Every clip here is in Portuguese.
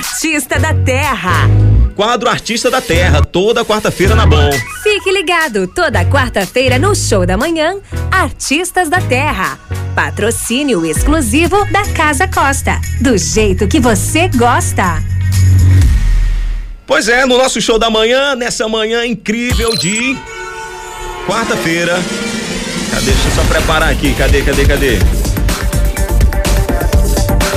Artista da Terra. Quadro Artista da Terra, toda quarta-feira na Bom. Fique ligado, toda quarta-feira no Show da Manhã, Artistas da Terra. Patrocínio exclusivo da Casa Costa. Do jeito que você gosta. Pois é, no nosso show da manhã, nessa manhã incrível de quarta-feira. Cadê? Deixa eu só preparar aqui. Cadê, cadê, cadê?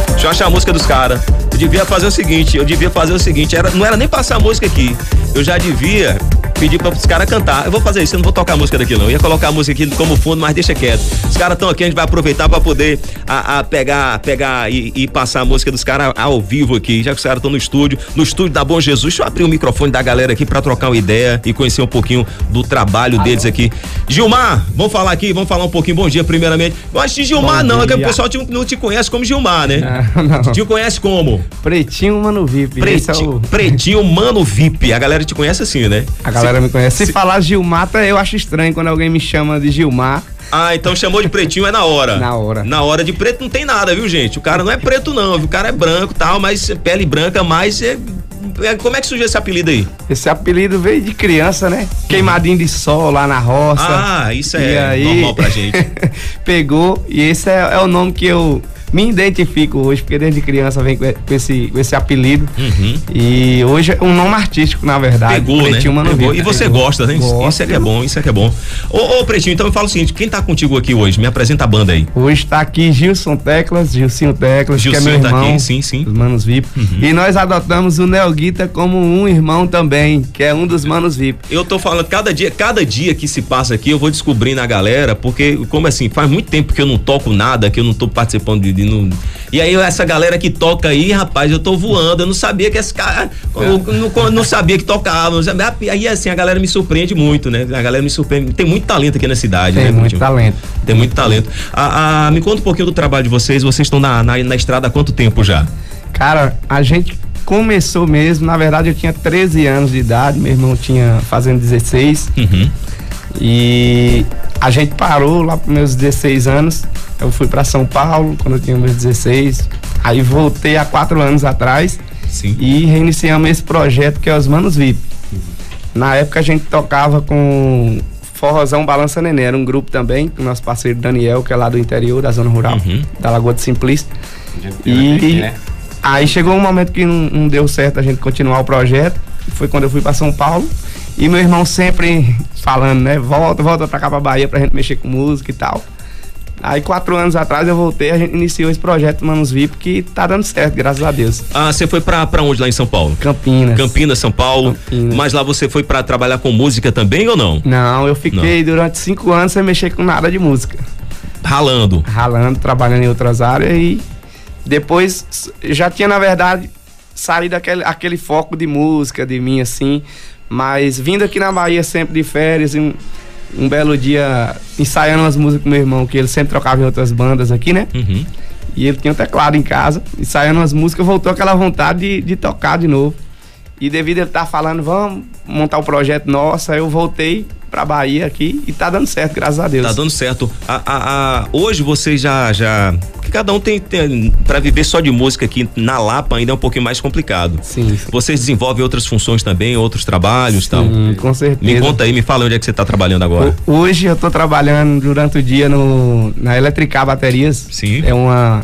Deixa eu achar a música dos caras. Eu devia fazer o seguinte, eu devia fazer o seguinte, era, não era nem passar a música aqui. Eu já devia pedir para os caras cantar. Eu vou fazer isso, eu não vou tocar a música daqui não. Eu ia colocar a música aqui como fundo, mas deixa quieto. Os caras estão aqui, a gente vai aproveitar para poder a, a, pegar, pegar e, e, passar a música dos caras ao vivo aqui, já que os caras estão no estúdio, no estúdio da Bom Jesus. Deixa eu abrir o microfone da galera aqui para trocar uma ideia e conhecer um pouquinho do trabalho deles aqui. Gilmar, vamos falar aqui, vamos falar um pouquinho. Bom dia, primeiramente. Eu acho que Gilmar bom não, dia. é que o pessoal te, não te conhece como Gilmar, né? Não, não. Te conhece como? Pretinho Mano VIP. Pretinho, é o... Pretinho Mano VIP. A galera te conhece assim, né? A galera se, me conhece. Se, se falar Gilmar, eu acho estranho quando alguém me chama de Gilmar. Ah, então chamou de pretinho é na hora. Na hora. Na hora de preto não tem nada, viu, gente? O cara não é preto, não, viu? O cara é branco tal, mas pele branca, mas é, é, como é que surgiu esse apelido aí? Esse apelido veio de criança, né? Queimadinho de sol lá na roça. Ah, isso é aí, normal pra gente. pegou e esse é, é o nome que eu me identifico hoje, porque desde criança vem com esse, com esse apelido. Uhum. E hoje é um nome artístico, na verdade. Pegou, Pretinho né? Pegou. E você Pegou. gosta, né? Gosto. Isso é que é bom, isso é que é bom. Ô, ô, Pretinho, então me fala o seguinte, quem tá contigo aqui hoje? Me apresenta a banda aí. Hoje tá aqui Gilson Teclas, Gilcinho Teclas, Gilcinho que é meu tá irmão. Aqui, sim, sim. Os Manos VIP. Uhum. E nós adotamos o Neo Guita como um irmão também, que é um dos Manos VIP. Eu tô falando, cada dia, cada dia que se passa aqui, eu vou descobrindo a galera, porque, como assim, faz muito tempo que eu não toco nada, que eu não tô participando de. de não, e aí essa galera que toca aí, rapaz, eu tô voando, eu não sabia que esse cara, eu, não, não, sabia que tocava, aí assim, a galera me surpreende muito, né? A galera me surpreende, tem muito talento aqui na cidade, tem né? Tem muito talento. Tem muito talento. A, a, me conta um pouquinho do trabalho de vocês, vocês estão na, na, na estrada há quanto tempo já? Cara, a gente começou mesmo, na verdade eu tinha 13 anos de idade, meu irmão tinha fazendo 16. Uhum. E a gente parou lá para meus 16 anos. Eu fui para São Paulo quando eu tinha meus 16. Aí voltei há quatro anos atrás Sim. e reiniciamos esse projeto que é os Manos VIP. Na época a gente tocava com Forrozão Balança Nenê, era um grupo também, com o nosso parceiro Daniel, que é lá do interior, da zona rural, uhum. da Lagoa de Simplício. E aqui, né? aí chegou um momento que não, não deu certo a gente continuar o projeto. Foi quando eu fui para São Paulo. E meu irmão sempre falando, né? Volta, volta pra cá pra Bahia pra gente mexer com música e tal. Aí, quatro anos atrás, eu voltei, a gente iniciou esse projeto Manos VIP, que tá dando certo, graças a Deus. Ah, você foi pra, pra onde lá em São Paulo? Campinas. Campinas, São Paulo. Campinas. Mas lá você foi pra trabalhar com música também ou não? Não, eu fiquei não. durante cinco anos sem mexer com nada de música. Ralando? Ralando, trabalhando em outras áreas e depois já tinha, na verdade, saído daquele aquele foco de música de mim, assim. Mas vindo aqui na Bahia sempre de férias, um, um belo dia ensaiando umas músicas com meu irmão, que ele sempre trocava em outras bandas aqui, né? Uhum. E ele tinha um teclado em casa, ensaiando umas músicas, voltou aquela vontade de, de tocar de novo. E devido a ele estar tá falando, vamos montar o um projeto nosso, aí eu voltei pra Bahia aqui e tá dando certo, graças a Deus. Tá dando certo. A, a, a, hoje vocês já, já. Porque cada um tem, tem. Pra viver só de música aqui na Lapa ainda é um pouquinho mais complicado. Sim. Vocês desenvolvem outras funções também, outros trabalhos e tal? com certeza. Me conta aí, me fala onde é que você tá trabalhando agora. Hoje eu tô trabalhando durante o dia no, na Eletricar Baterias. Sim. É uma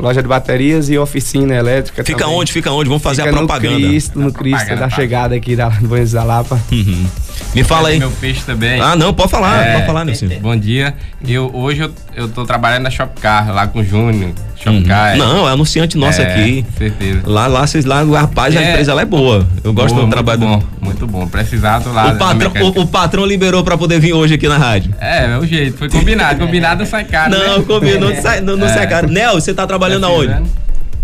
loja de baterias e oficina elétrica. Fica também. onde? Fica onde? Vamos fazer Fica a propaganda. No Cristo, no Cristo da chegada aqui da Buenos da Lapa. Uhum. Me fala aí. Meu peixe também. Ah, não, pode falar, é, pode falar, Nilson. Bom dia. Eu, hoje eu, eu tô trabalhando na Shopcar, lá com o Júnior. Shopcar. Uhum. Não, é anunciante nosso é, aqui. Certeza. Lá, lá, vocês lá, rapaz, é, a empresa lá é boa. Eu gosto boa, do trabalho. Muito bom, muito bom. Precisado lá. O patrão, o, o, patrão liberou pra poder vir hoje aqui na rádio. É, é o jeito. Foi combinado. combinado sai caro. Não, né? combinado, não sai, não, não sai caro. Nel, você tá trabalhando aonde?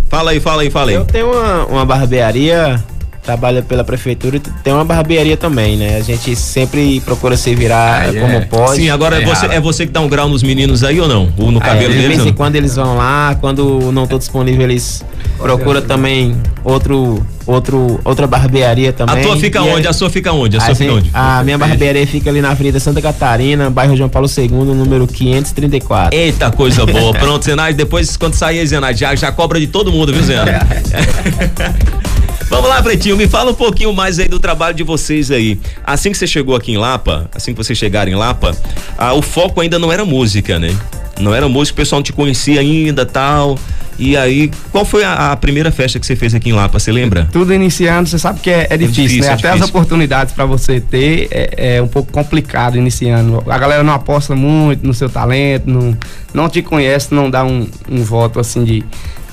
Fala aí, fala aí, fala aí. Eu tenho uma, uma barbearia, trabalho pela prefeitura e tem uma barbearia também, né? A gente sempre procura se virar ah, como é. pode. Sim, agora é, é você, é você que dá um grau nos meninos aí ou não? Ou no cabelo é, deles? De vez em quando eles vão lá, quando não estou disponível, eles procuram também outro outro, outra barbearia também. A tua fica e onde? É... A sua fica onde? A, sua fica onde? A minha barbearia fica ali na Avenida Santa Catarina, bairro João Paulo II, número 534. Eita, coisa boa. Pronto, Zenade, depois quando sair aí, Zenade, já, já cobra de todo mundo, viu, Zenade? Vamos lá, Pretinho, me fala um pouquinho mais aí do trabalho de vocês aí. Assim que você chegou aqui em Lapa, assim que vocês chegaram em Lapa, ah, o foco ainda não era música, né? Não era música, o pessoal não te conhecia ainda, tal. E aí, qual foi a, a primeira festa que você fez aqui em Lapa, você lembra? Tudo iniciando, você sabe que é, é difícil, difícil, né? é Até difícil. as oportunidades para você ter é, é um pouco complicado iniciando. A galera não aposta muito no seu talento, não, não te conhece, não dá um, um voto assim de,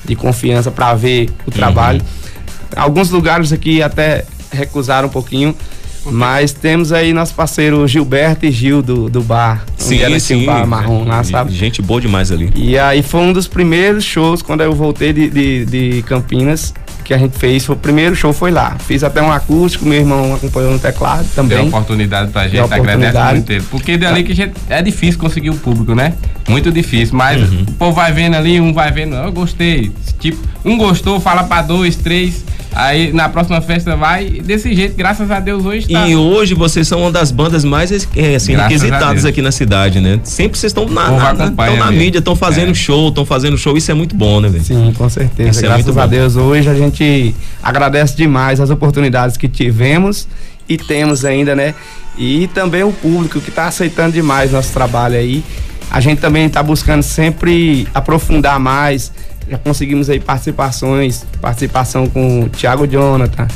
de confiança para ver o trabalho. Alguns lugares aqui até recusaram um pouquinho. Mas temos aí nosso parceiro Gilberto e Gil do, do bar. onde era esse bar marrom lá, sabe? Gente boa demais ali. E aí foi um dos primeiros shows quando eu voltei de, de, de Campinas que a gente fez. Foi, o primeiro show foi lá. Fiz até um acústico, meu irmão acompanhou no teclado Deu também. oportunidade pra gente, Deu agradece oportunidade. muito ele. Porque dali que a gente, é difícil conseguir o público, né? Muito difícil, mas Uhum. o povo vai vendo ali, um vai vendo, eu gostei. Tipo, um gostou, fala pra dois, três, aí na próxima festa vai. Desse jeito, graças a Deus, hoje tá. E hoje vocês são uma das bandas mais é, assim, requisitadas aqui na cidade, né? Sempre vocês estão na, na, na, tão na mídia, estão fazendo É. show, estão fazendo show, isso é muito bom, né, velho? Sim, com certeza. Isso é Graças muito a bom. Deus, hoje a gente agradece demais as oportunidades que tivemos e temos ainda, né? E também o público que está aceitando demais nosso trabalho aí. A gente também está buscando sempre aprofundar mais. Já conseguimos aí participações, participação com o Thiago Jonathan,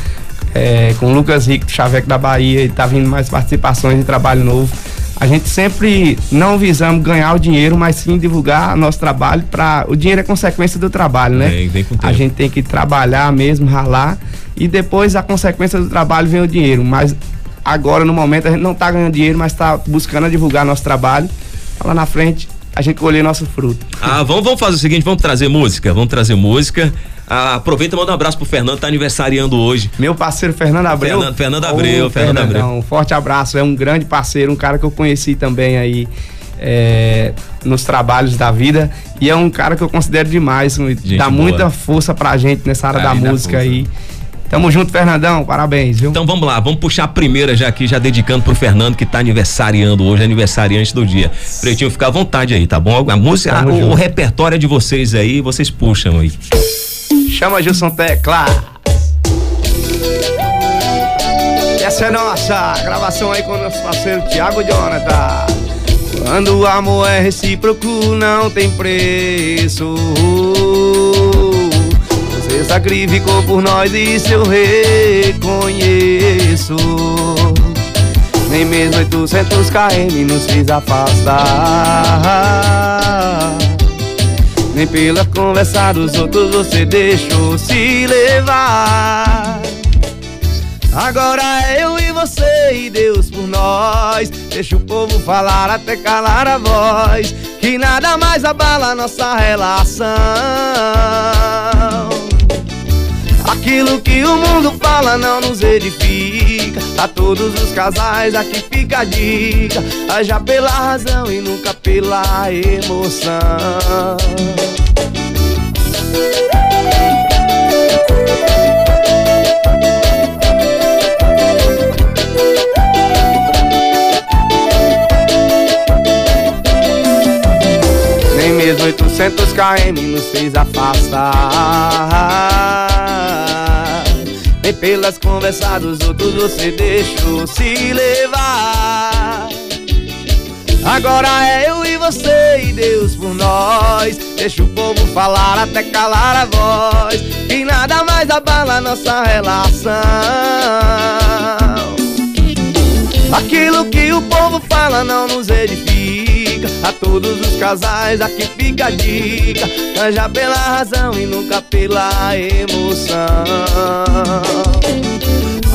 é, com o Lucas Rico, Chaveco da Bahia, e tá vindo mais participações de trabalho novo. A gente sempre não visamos ganhar o dinheiro, mas sim divulgar nosso trabalho para o dinheiro é consequência do trabalho, né? Vem- vem a gente tem que trabalhar mesmo, ralar e depois a consequência do trabalho vem o dinheiro. Mas agora no momento a gente não tá ganhando dinheiro, mas tá buscando divulgar nosso trabalho. Lá na frente a gente colher nosso fruto. Ah, vamos, vamos fazer o seguinte, vamos trazer música, vamos trazer música. Ah, aproveita e manda um abraço pro Fernando, tá aniversariando hoje. Meu parceiro Fernando Abreu. Fernando- Fernando Abreu, Ô, Fernando Abreu. Um forte abraço, é um grande parceiro, um cara que eu conheci também aí é, nos trabalhos da vida. E é um cara que eu considero demais, Gente dá boa. muita força pra gente nessa área Pra da música aí. Tamo junto, Fernandão, parabéns, viu? Então vamos lá, vamos puxar a primeira já aqui, já dedicando pro Fernando que tá aniversariando hoje, aniversariante do dia. Pretinho, fica à vontade aí, tá bom? A música, a- o, junto. repertório é de vocês aí, vocês puxam aí. Chama Gilson Tecla. Essa é nossa gravação aí com o nosso parceiro Thiago Jonathan. Quando o amor é recíproco, não tem preço. Você sacrificou por nós e isso eu reconheço. Nem mesmo 800 km nos fez afastar. Nem pela conversa dos outros você deixou se levar. Agora é eu e você e Deus por nós. Deixa o povo falar até calar a voz. Que nada mais abala nossa relação. Aquilo que o mundo fala não nos edifica. A todos os casais aqui fica a dica. Haja pela razão e nunca pela emoção. Mesmo 800 km nos fez afastar. Nem pelas conversas dos outros você deixou se levar. Agora é eu e você e Deus por nós. Deixa o povo falar até calar a voz. Que nada mais abala nossa relação. Aquilo que o povo fala não nos edifica. A todos os casais aqui fica a dica. Anja pela razão e nunca pela emoção.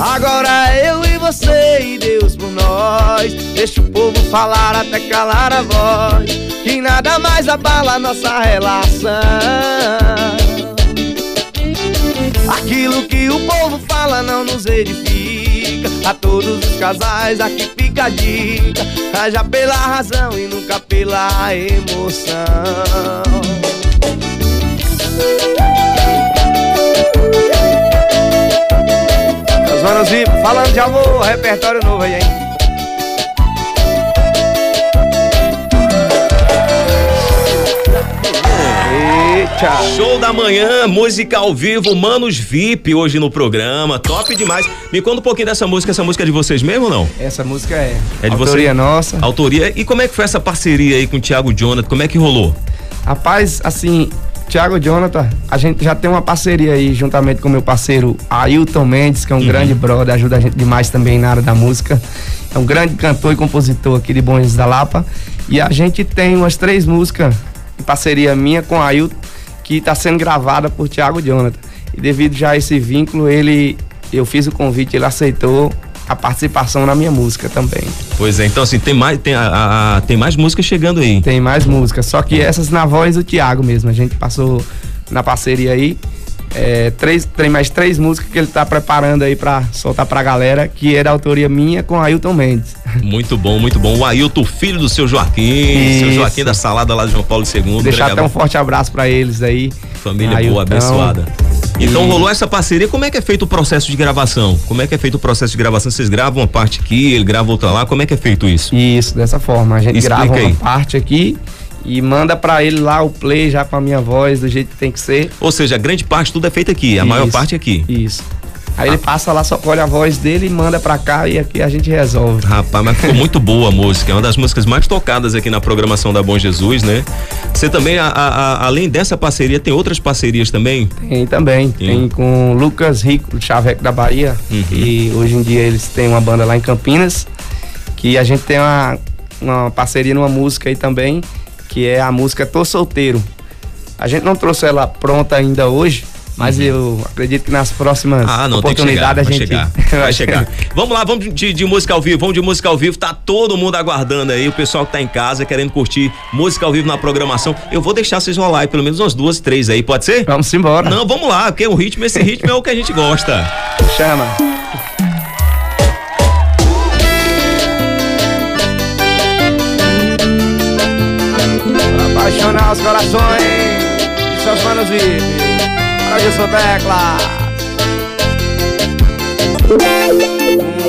Agora eu e você e Deus por nós. Deixa o povo falar até calar a voz. Que nada mais abala nossa relação. Aquilo que o povo fala não nos edifica. A todos os casais aqui fica a dica. Haja pela razão e nunca pela emoção. Os manos falando de amor, repertório novo aí, hein? Eita. tchau. Show da manhã, música ao vivo, Manos VIP hoje no programa. Top demais. Me conta um pouquinho dessa música. Essa música é de vocês mesmo ou não? Essa música é, É de autoria você? nossa. Autoria. E como é que foi essa parceria aí com o Thiago Jonathan? Como é que rolou? Rapaz, assim, Thiago Jonathan, a gente já tem uma parceria aí juntamente com meu parceiro Ailton Mendes, que é um grande brother, ajuda a gente demais também na área da música. É um grande cantor e compositor aqui de Bom Jesus da Lapa. E a gente tem umas três músicas em parceria minha com Ailton, que está sendo gravada por Thiago Jonathan. E devido já a esse vínculo, ele eu fiz o convite, ele aceitou a participação na minha música também. Pois é, então assim, tem mais, tem, a- a- a- tem mais música chegando aí. Tem mais músicas, só que essas na voz do Thiago mesmo. A gente passou na parceria aí. É, três, tem mais três músicas que ele tá preparando aí pra soltar pra galera, que é da autoria minha com Ailton Mendes. Muito bom, muito bom. O Ailton, filho do seu Joaquim, seu Isso. Joaquim da Salada lá de João Paulo II. Deixar até um forte abraço pra eles aí. Família Ailton. boa, abençoada. Então rolou essa parceria. Como é que é feito o processo de gravação? Como é que é feito o processo de gravação? Vocês gravam uma parte aqui, ele grava outra lá. Como é que é feito isso? Isso, dessa forma. A gente Explica grava uma aí. parte aqui e manda pra ele lá o play já com a minha voz, do jeito que tem que ser. Ou seja, a grande parte tudo é feito aqui, a maior Isso. parte é aqui. Isso. Aí ele passa lá, só colhe a voz dele e manda pra cá e aqui a gente resolve. Rapaz, mas ficou muito boa a música. É uma das músicas mais tocadas aqui na programação da Bom Jesus, né? Você também, a- a- além dessa parceria, tem outras parcerias também? Tem também. Tem com o Lucas Rico, do Chaveco da Bahia. Uhum. E hoje em dia eles têm uma banda lá em Campinas. Que a gente tem uma, uma parceria numa música aí também, que é a música Tô Solteiro. A gente não trouxe ela pronta ainda hoje, mas eu acredito que nas próximas Uhum. Ah, não, tem que chegar, oportunidades vai a gente chegar, vai chegar. Vamos lá, vamos de, de música ao vivo, vamos de música ao vivo, tá todo mundo aguardando aí, o pessoal que tá em casa querendo curtir música ao vivo na programação. Eu vou deixar vocês rolar aí pelo menos umas duas, três aí, pode ser? Vamos embora. Não, vamos lá, porque o ritmo, esse ritmo é o que a gente gosta. Chama. Corações de seus manos VIP. Para sou tecla.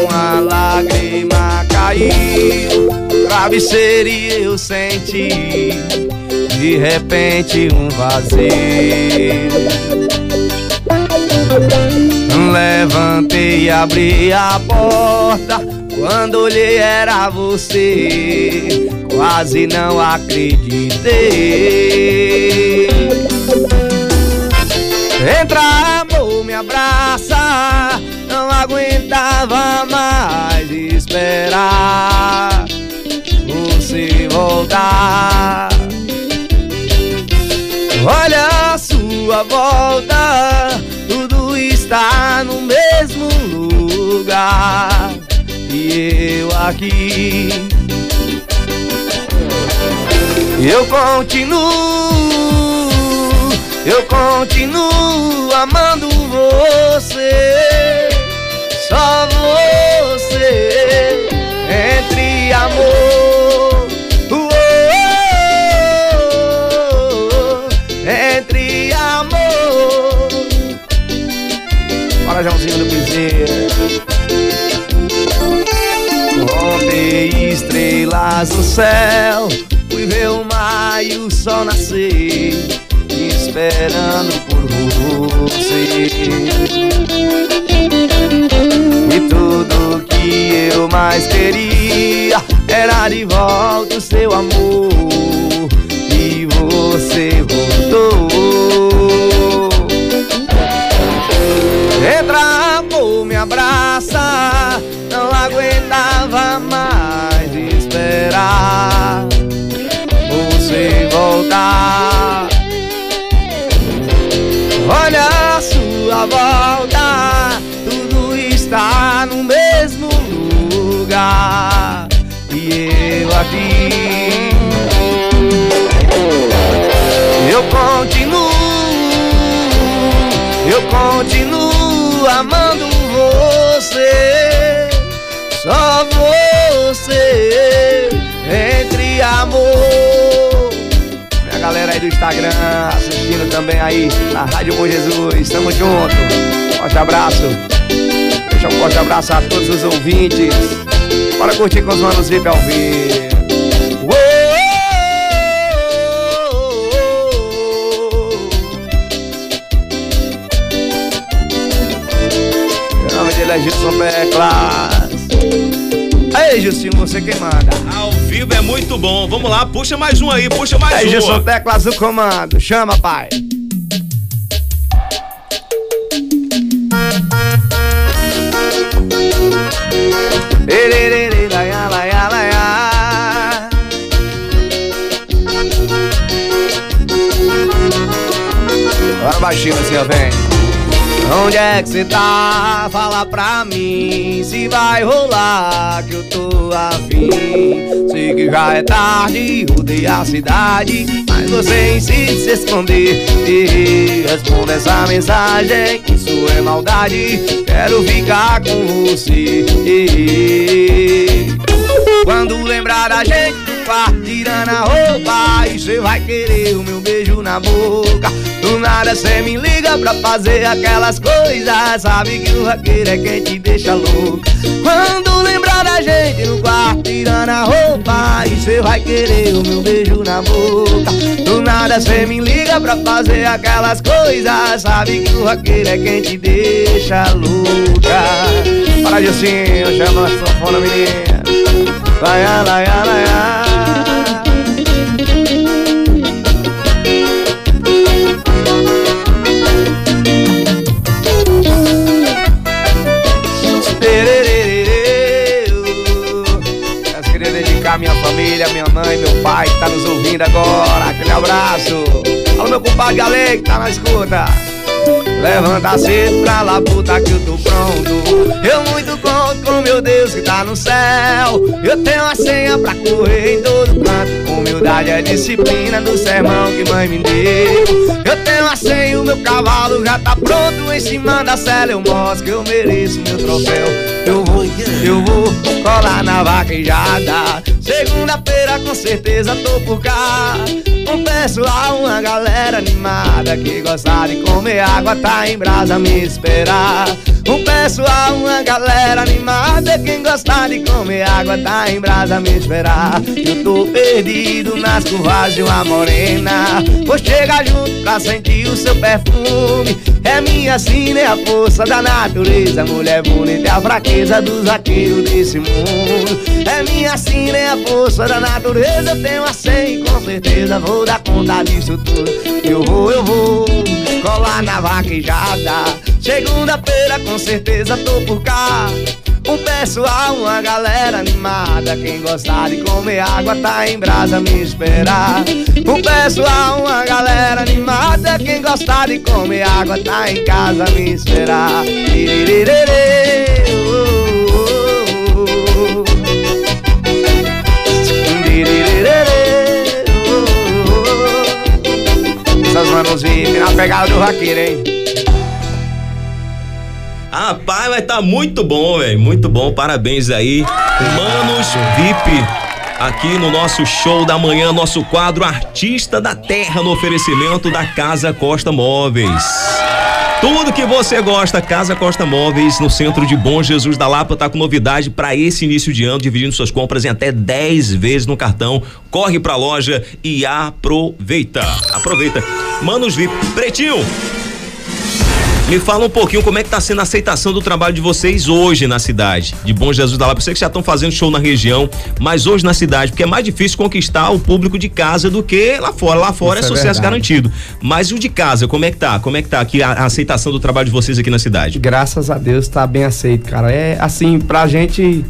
Uma lágrima caiu, travesseiro e eu senti. De repente um vazio. Levantei e abri a porta. Quando olhei era você. Quase não acreditei. Entra, amor, me abraça. Não aguentava mais esperar você voltar. Olha a sua volta, tudo está no mesmo lugar. E eu aqui. Eu continuo, eu continuo amando você. Só você entre amor. uou, entre amor. Bora, Joãozinho do Piseira. Ontem estrelas no céu sol nascer Esperando por você. E tudo que eu mais queria Era de volta o seu amor. E você voltou. Entra, amor, me abraça. Não aguentava mais esperar voltar. Olha a sua volta, tudo está no mesmo lugar. E eu aqui. Eu continuo, eu continuo amando você, do Instagram, assistindo também aí na Rádio Bom Jesus. Tamo junto. Forte abraço. Deixa um forte abraço a todos os ouvintes. Bora curtir com os manos VIP ao vivo. Nome dele é Gilson Peclas. Aí, Gilson, você quem manda. Vivo é muito bom. Vamos lá, puxa mais um aí, puxa mais Aí, um. Gilson Teclas do comando. Chama, pai. Onde é que cê tá? Fala pra mim se vai rolar que eu tô afim. Sei que já é tarde, rodei a cidade, mas você insiste se esconder. E responda essa mensagem, isso é maldade. Quero ficar com você. Quando lembrar da gente quarto, tirando a roupa, e cê vai querer o meu beijo na boca. Do nada cê me liga pra fazer aquelas coisas. Sabe que o vaqueiro é quem te deixa louca. Quando lembrar da gente no quarto, tirando a roupa, e cê vai querer o meu beijo na boca. Do nada cê me liga pra fazer aquelas coisas. Sabe que o vaqueiro é quem te deixa louca. Para Gilcinho, chama a sanfona menina. Laia, laia, laia. Mãe, meu pai que tá nos ouvindo agora. Aquele abraço. Alô, meu compadre Ale que tá na escuta. Levanta cedo pra lá, puta que eu tô pronto. Eu muito conto com meu Deus que tá no céu. Eu tenho a senha pra correr em todo canto. Humildade é disciplina do sermão que mãe me deu. Eu tenho a senha o meu cavalo já tá pronto. Em cima da cela eu mostro que eu mereço meu troféu. Eu vou, eu vou colar na vaquejada. Segunda-feira com certeza tô por cá. Um pessoal, uma galera animada que gosta de comer água, tá em brasa me esperar. Um pessoal, uma galera animada, quem gosta de comer água, tá em brasa me esperar. Eu tô perdido nas curvas de uma morena. Vou chegar junto pra sentir o seu perfume. É minha sina, é a força da natureza. Mulher bonita é a fraqueza dos vaqueiros desse mundo. É minha sina, é a força da natureza. Eu tenho a senha e com certeza vou dar conta disso tudo. Eu vou, eu vou colar na vaquejada. Segunda-feira com certeza tô por cá. Um pessoal, uma galera animada. Quem gostar de comer água tá em brasa me esperar. Um pessoal, uma galera animada. Quem gostar de comer água tá em casa me esperar. Manos VIP na pegada do vaqueiro, hein? Rapaz, vai tá muito bom, velho. Muito bom. Parabéns aí. Manos VIP. Aqui no nosso show da manhã, nosso quadro Artista da Terra no oferecimento da Casa Costa Móveis. Tudo que você gosta, Casa Costa Móveis, no centro de Bom Jesus da Lapa, tá com novidade para esse início de ano, dividindo suas compras em até 10 vezes no cartão. Corre pra loja e aproveita. Aproveita. Manos VIP. Pretinho, me fala um pouquinho como é que tá sendo a aceitação do trabalho de vocês hoje na cidade de Bom Jesus da Lapa. Eu sei que já estão fazendo show na região, mas hoje na cidade, porque é mais difícil conquistar o público de casa do que lá fora. Lá fora Isso é é sucesso garantido. Mas o de casa, como é que tá? Como é que tá aqui a, a aceitação do trabalho de vocês aqui na cidade? Graças a Deus tá bem aceito, cara. É assim, pra gente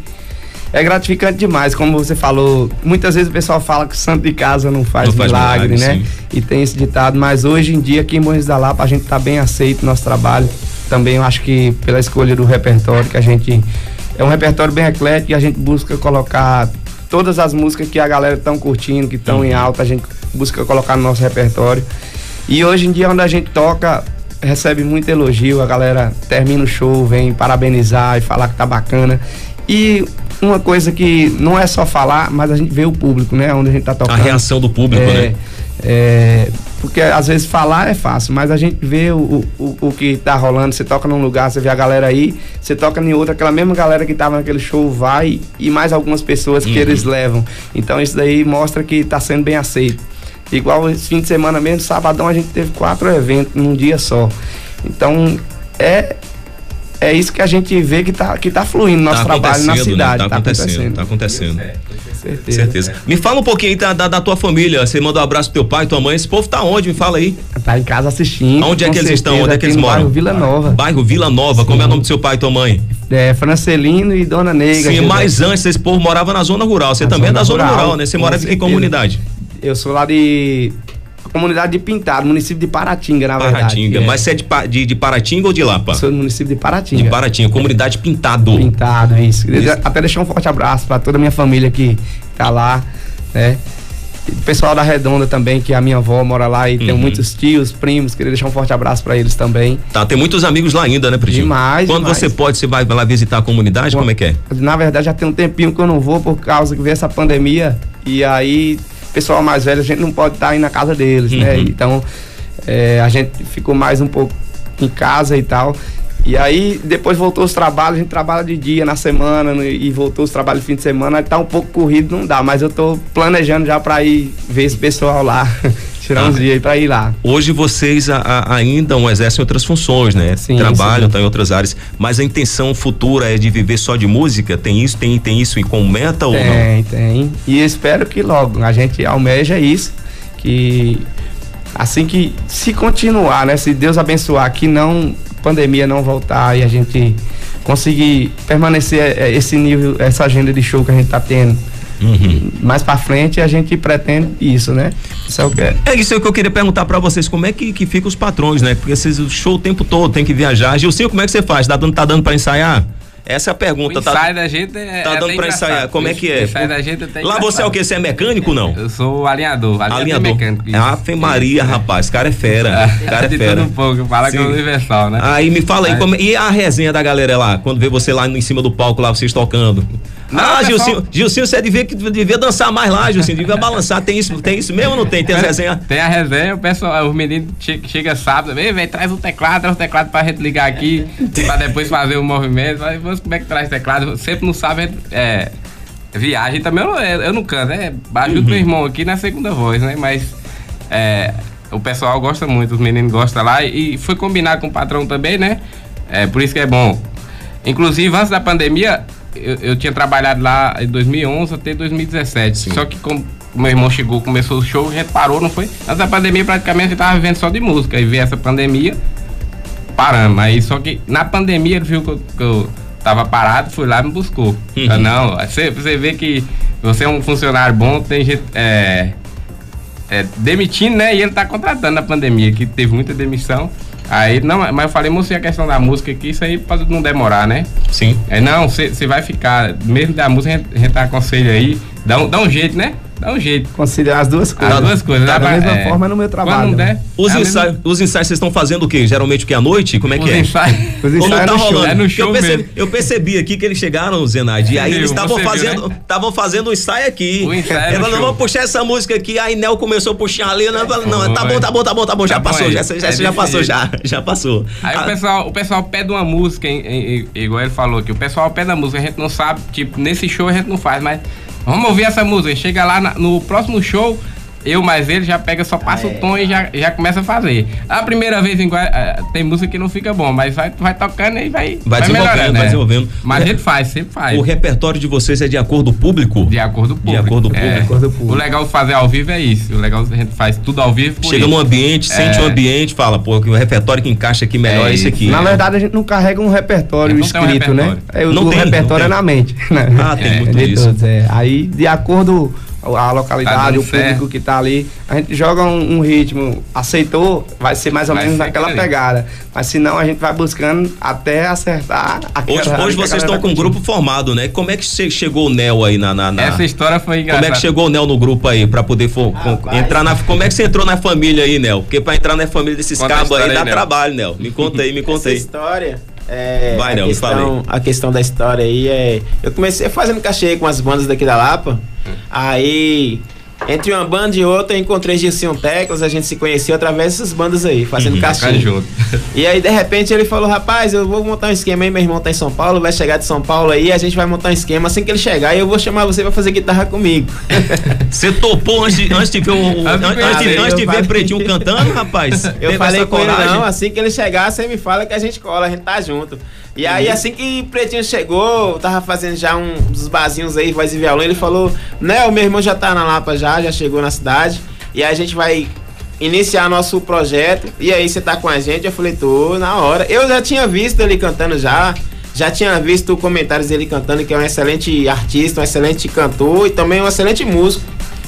é gratificante demais, como você falou. Muitas vezes o pessoal fala que o santo de casa não faz, Não faz milagre, milagre, né? sim. E tem esse ditado, mas hoje em dia aqui em Morris da Lapa a gente tá bem aceito nosso trabalho. Também eu acho que pela escolha do repertório que a gente é um repertório bem eclético e a gente busca colocar todas as músicas que a galera estão curtindo, que estão Uhum. em alta, a gente busca colocar no nosso repertório. E hoje em dia, onde a gente toca, recebe muito elogio, a galera termina o show, vem parabenizar e falar que tá bacana. E uma coisa que não é só falar, mas a gente vê o público, né? Onde a gente tá A tocando. reação do público, É, né? é, porque às vezes falar é fácil, mas a gente vê o, o, o que tá rolando. Você toca num lugar, você vê a galera aí, você toca em outro, aquela mesma galera que tava naquele show vai e mais algumas pessoas que Uhum. eles levam. Então isso daí mostra que tá sendo bem aceito. Igual esse fim de semana mesmo, sabadão a gente teve quatro eventos num dia só. Então é é isso que a gente vê que tá, que tá fluindo no nosso Tá trabalho na acontecendo, né? cidade. Tá acontecendo, tá acontecendo. certeza. Certeza. Me fala um pouquinho aí da, da, da tua família. Você mandou um abraço pro teu pai, tua mãe. Esse povo tá onde? Me fala aí. Tá em casa assistindo. Onde é que eles estão? certeza, Onde é que eles moram? bairro Vila Nova. Bairro Vila Nova. Como é o nome do seu pai e tua mãe? É, Francelino e Dona Nega. Sim, mas antes esse povo morava na zona rural. Você Na também é da zona rural, rural, né? Você mora em certeza. comunidade. Eu sou lá de. Comunidade de Pintado, município de Paratinga, na verdade. Paratinga. É. Mas você é de, de, de Paratinga ou de Lapa? Sou do município de Paratinga. De Paratinga, comunidade Pintado. Pintado, isso. Isso. Até deixar um forte abraço para toda a minha família que tá lá, né? E pessoal da Redonda também, que a minha avó mora lá e tem Uhum. muitos tios, primos. Queria deixar um forte abraço para eles também. Tá, tem muitos amigos lá ainda, né, Pretinho? Demais, Quando demais. você pode, você vai lá visitar a comunidade? Como é que é? Na verdade, já tem um tempinho que eu não vou por causa que veio essa pandemia. E aí, pessoal mais velho, a gente não pode estar aí na casa deles, né? Uhum. Então, é, a gente ficou mais um pouco em casa e tal. E aí, depois voltou os trabalhos, a gente trabalha de dia na semana e voltou os trabalhos de fim de semana. Tá um pouco corrido, não dá, mas eu tô planejando já pra ir ver esse pessoal lá, tirar Ah. uns dias aí pra ir lá. Hoje vocês a- a- ainda um exercem outras funções, né? Sim, Trabalham, estão em outras áreas. Mas a intenção futura é de viver só de música? Tem isso, tem, tem isso em como meta ou não? Tem, tem. E espero que logo a gente almeja isso, que assim que se continuar, né, se Deus abençoar que não pandemia não voltar e a gente conseguir permanecer eh, esse nível, essa agenda de show que a gente tá tendo. Uhum. Mais pra frente a gente pretende isso, né? Isso é o que é. É isso aí que eu queria perguntar pra vocês, como é que, que fica os patrões, né? Porque vocês o show o tempo todo, tem que viajar. Gilcinho, como é que você faz? Tá dando, tá dando pra ensaiar? Essa é a O pergunta. ensaio Tá, da gente é. tá é dando pra ensaiar. Como é que é? O ensaio da gente é até Lá você é o quê? Você é mecânico não? Eu sou alinhador. Alinhador, Alinhador. mecânico. É Ave Maria, rapaz. Esse cara é fera. Esse cara é de fera. tudo um pouco, fala que é Sim. universal, né? Aí me fala aí, Aí- como- e a resenha da galera lá, quando vê você lá em cima do palco, lá vocês tocando? Não, ah, Gilcinho, Gilcinho, você devia, devia dançar mais lá, Gilcinho, devia balançar, tem isso, tem isso mesmo ou não tem? Tem as resenhas? Tem a resenha, o pessoal, os meninos che chega sábado, vem, vem, traz o teclado, traz o teclado pra gente ligar aqui, pra depois fazer o movimento. Aí, "Moço, como é que traz teclado? Sempre a gente, é, viagem também, eu não, eu não canto, né? Ajudo Uhum. meu irmão aqui na segunda voz, né? Mas é, o pessoal gosta muito, os meninos gostam lá e, foi combinar com o patrão também, né? É, por isso que é bom. Inclusive, antes da pandemia, eu, eu tinha trabalhado lá em 2011 até 2017. Só que como meu irmão chegou, começou o show, a gente parou, não foi? Antes da pandemia, praticamente, a gente tava vivendo só de música. E veio essa pandemia, paramos. Aí, só que na pandemia, ele viu que eu, que eu tava parado, foi lá e me buscou. Uhum. Eu, não, você, você vê que você é um funcionário bom, tem gente... É, é, demitindo, né? E ele tá contratando na pandemia, que teve muita demissão. Aí, não, mas eu falei, e a questão da música aqui, isso aí pode não demorar, né? Sim. É, não, você vai ficar, mesmo da música, a gente, a gente aconselha aí, dá um, dá um jeito, né? Dá um jeito. Conciliar as duas coisas. As duas coisas. Tá da mesma é, forma no meu trabalho. Quando não der, Os, é mesma- ensaios, os ensaios vocês estão fazendo o quê? Geralmente o que? À noite? Como é que os é? ensaios. Os não ensaios tá no show. rolando? É no Porque eu show percebi, mesmo. eu percebi aqui que eles chegaram, Zenaide, e aí eles estavam fazendo, né? estavam fazendo um ensaio aqui. O ensaio é Ele no falou, show. vamos puxar essa música aqui, aí Nel começou a puxar ali, né? Eu falei, não, tá bom, tá bom, tá bom, tá bom, já Tá passou, já, já, É já passou, já, já passou. Aí Ah, o pessoal, o pessoal pede uma música, igual ele falou aqui, o pessoal pede a música, a gente não sabe, tipo, nesse show a gente não faz, mas vamos ouvir essa música. Chega lá no próximo show, eu mais ele já pega, só passa o tom e já, já começa a fazer. A primeira vez em eh, tem música que não fica bom, mas vai, vai tocando e vai, Vai desenvolvendo, melhorando, vai né? desenvolvendo. Mas a gente faz, sempre faz. O repertório de vocês é de acordo com o público? De acordo com o público. acordo com o É. público. acordo com o público. O legal de fazer ao vivo é isso. O legal é que a gente faz tudo ao vivo. por Chega isso. num ambiente, sente É. o ambiente, fala, pô, que o repertório que encaixa aqui melhor é, É esse aqui. Na verdade, a gente não carrega um repertório Não tem um escrito, né? repertório. É, o Não o tem, não repertório tem. é na mente. Né? Ah, tem É, muito de isso. todos, é. Aí, de acordo a localidade, Tá o público que tá ali, a gente joga um, um ritmo, aceitou, vai ser mais ou Vai menos naquela pegada. Mas se não, a gente vai buscando até acertar aquela Hoje, hoje vocês estão com um grupo formado, né? Como é que che- chegou o Nel aí na. na, na- Essa história foi engraçada. Como é que chegou o Nel no grupo aí pra poder fo- com- Rapaz. entrar na. Como é que você entrou na família aí, Nel? Porque pra entrar na família desses cabos aí história dá aí, Nel. trabalho, Nel. Me conta aí, me conta Essa aí. história. É, Vai, a, me fala questão, a questão da história aí é. Eu comecei fazendo cachê com as bandas daqui da Lapa. Aí entre uma banda e outra, eu encontrei Gilson Teclas, a gente se conheceu através dessas bandas aí, fazendo Uhum, junto. E aí, de repente, ele falou, rapaz, eu vou montar um esquema aí, meu irmão tá em São Paulo, vai chegar de São Paulo aí, a gente vai montar um esquema, assim que ele chegar, eu vou chamar você pra fazer guitarra comigo. Você topou antes de, antes de ver o. Antes de antes, de, ver, antes de eu ver falei. Pretinho cantando, rapaz? Eu falei com ele, coragem? não, assim que ele chegar, você me fala que a gente cola, a gente tá junto. E aí, assim que Pretinho chegou, tava fazendo já um dos barzinhos aí, voz e violão, ele falou, né, o meu irmão já tá na Lapa já, já chegou na cidade, e a gente vai iniciar nosso projeto, e aí você tá com a gente? Eu falei, tô, na hora. Eu já tinha visto ele cantando já, já tinha visto comentários dele cantando, que é um excelente artista, um excelente cantor e também um excelente músico.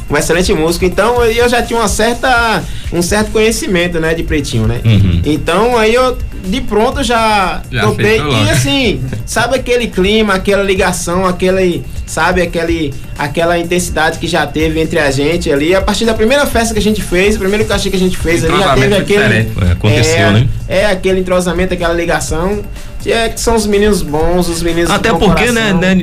Um excelente músico. Então aí eu já tinha uma certa, um certo conhecimento, né, de Pretinho, né? Uhum. Então aí eu de pronto já, Já topei. E assim, sabe aquele clima, aquela ligação, aquele, sabe, aquele, aquela intensidade que já teve entre a gente ali. A partir da primeira festa que a gente fez, o primeiro cachê que a gente fez ali, já teve aquele. É, aconteceu, é, né? É aquele entrosamento, aquela ligação. Que é que são os meninos bons, os meninos Até porque, né, né,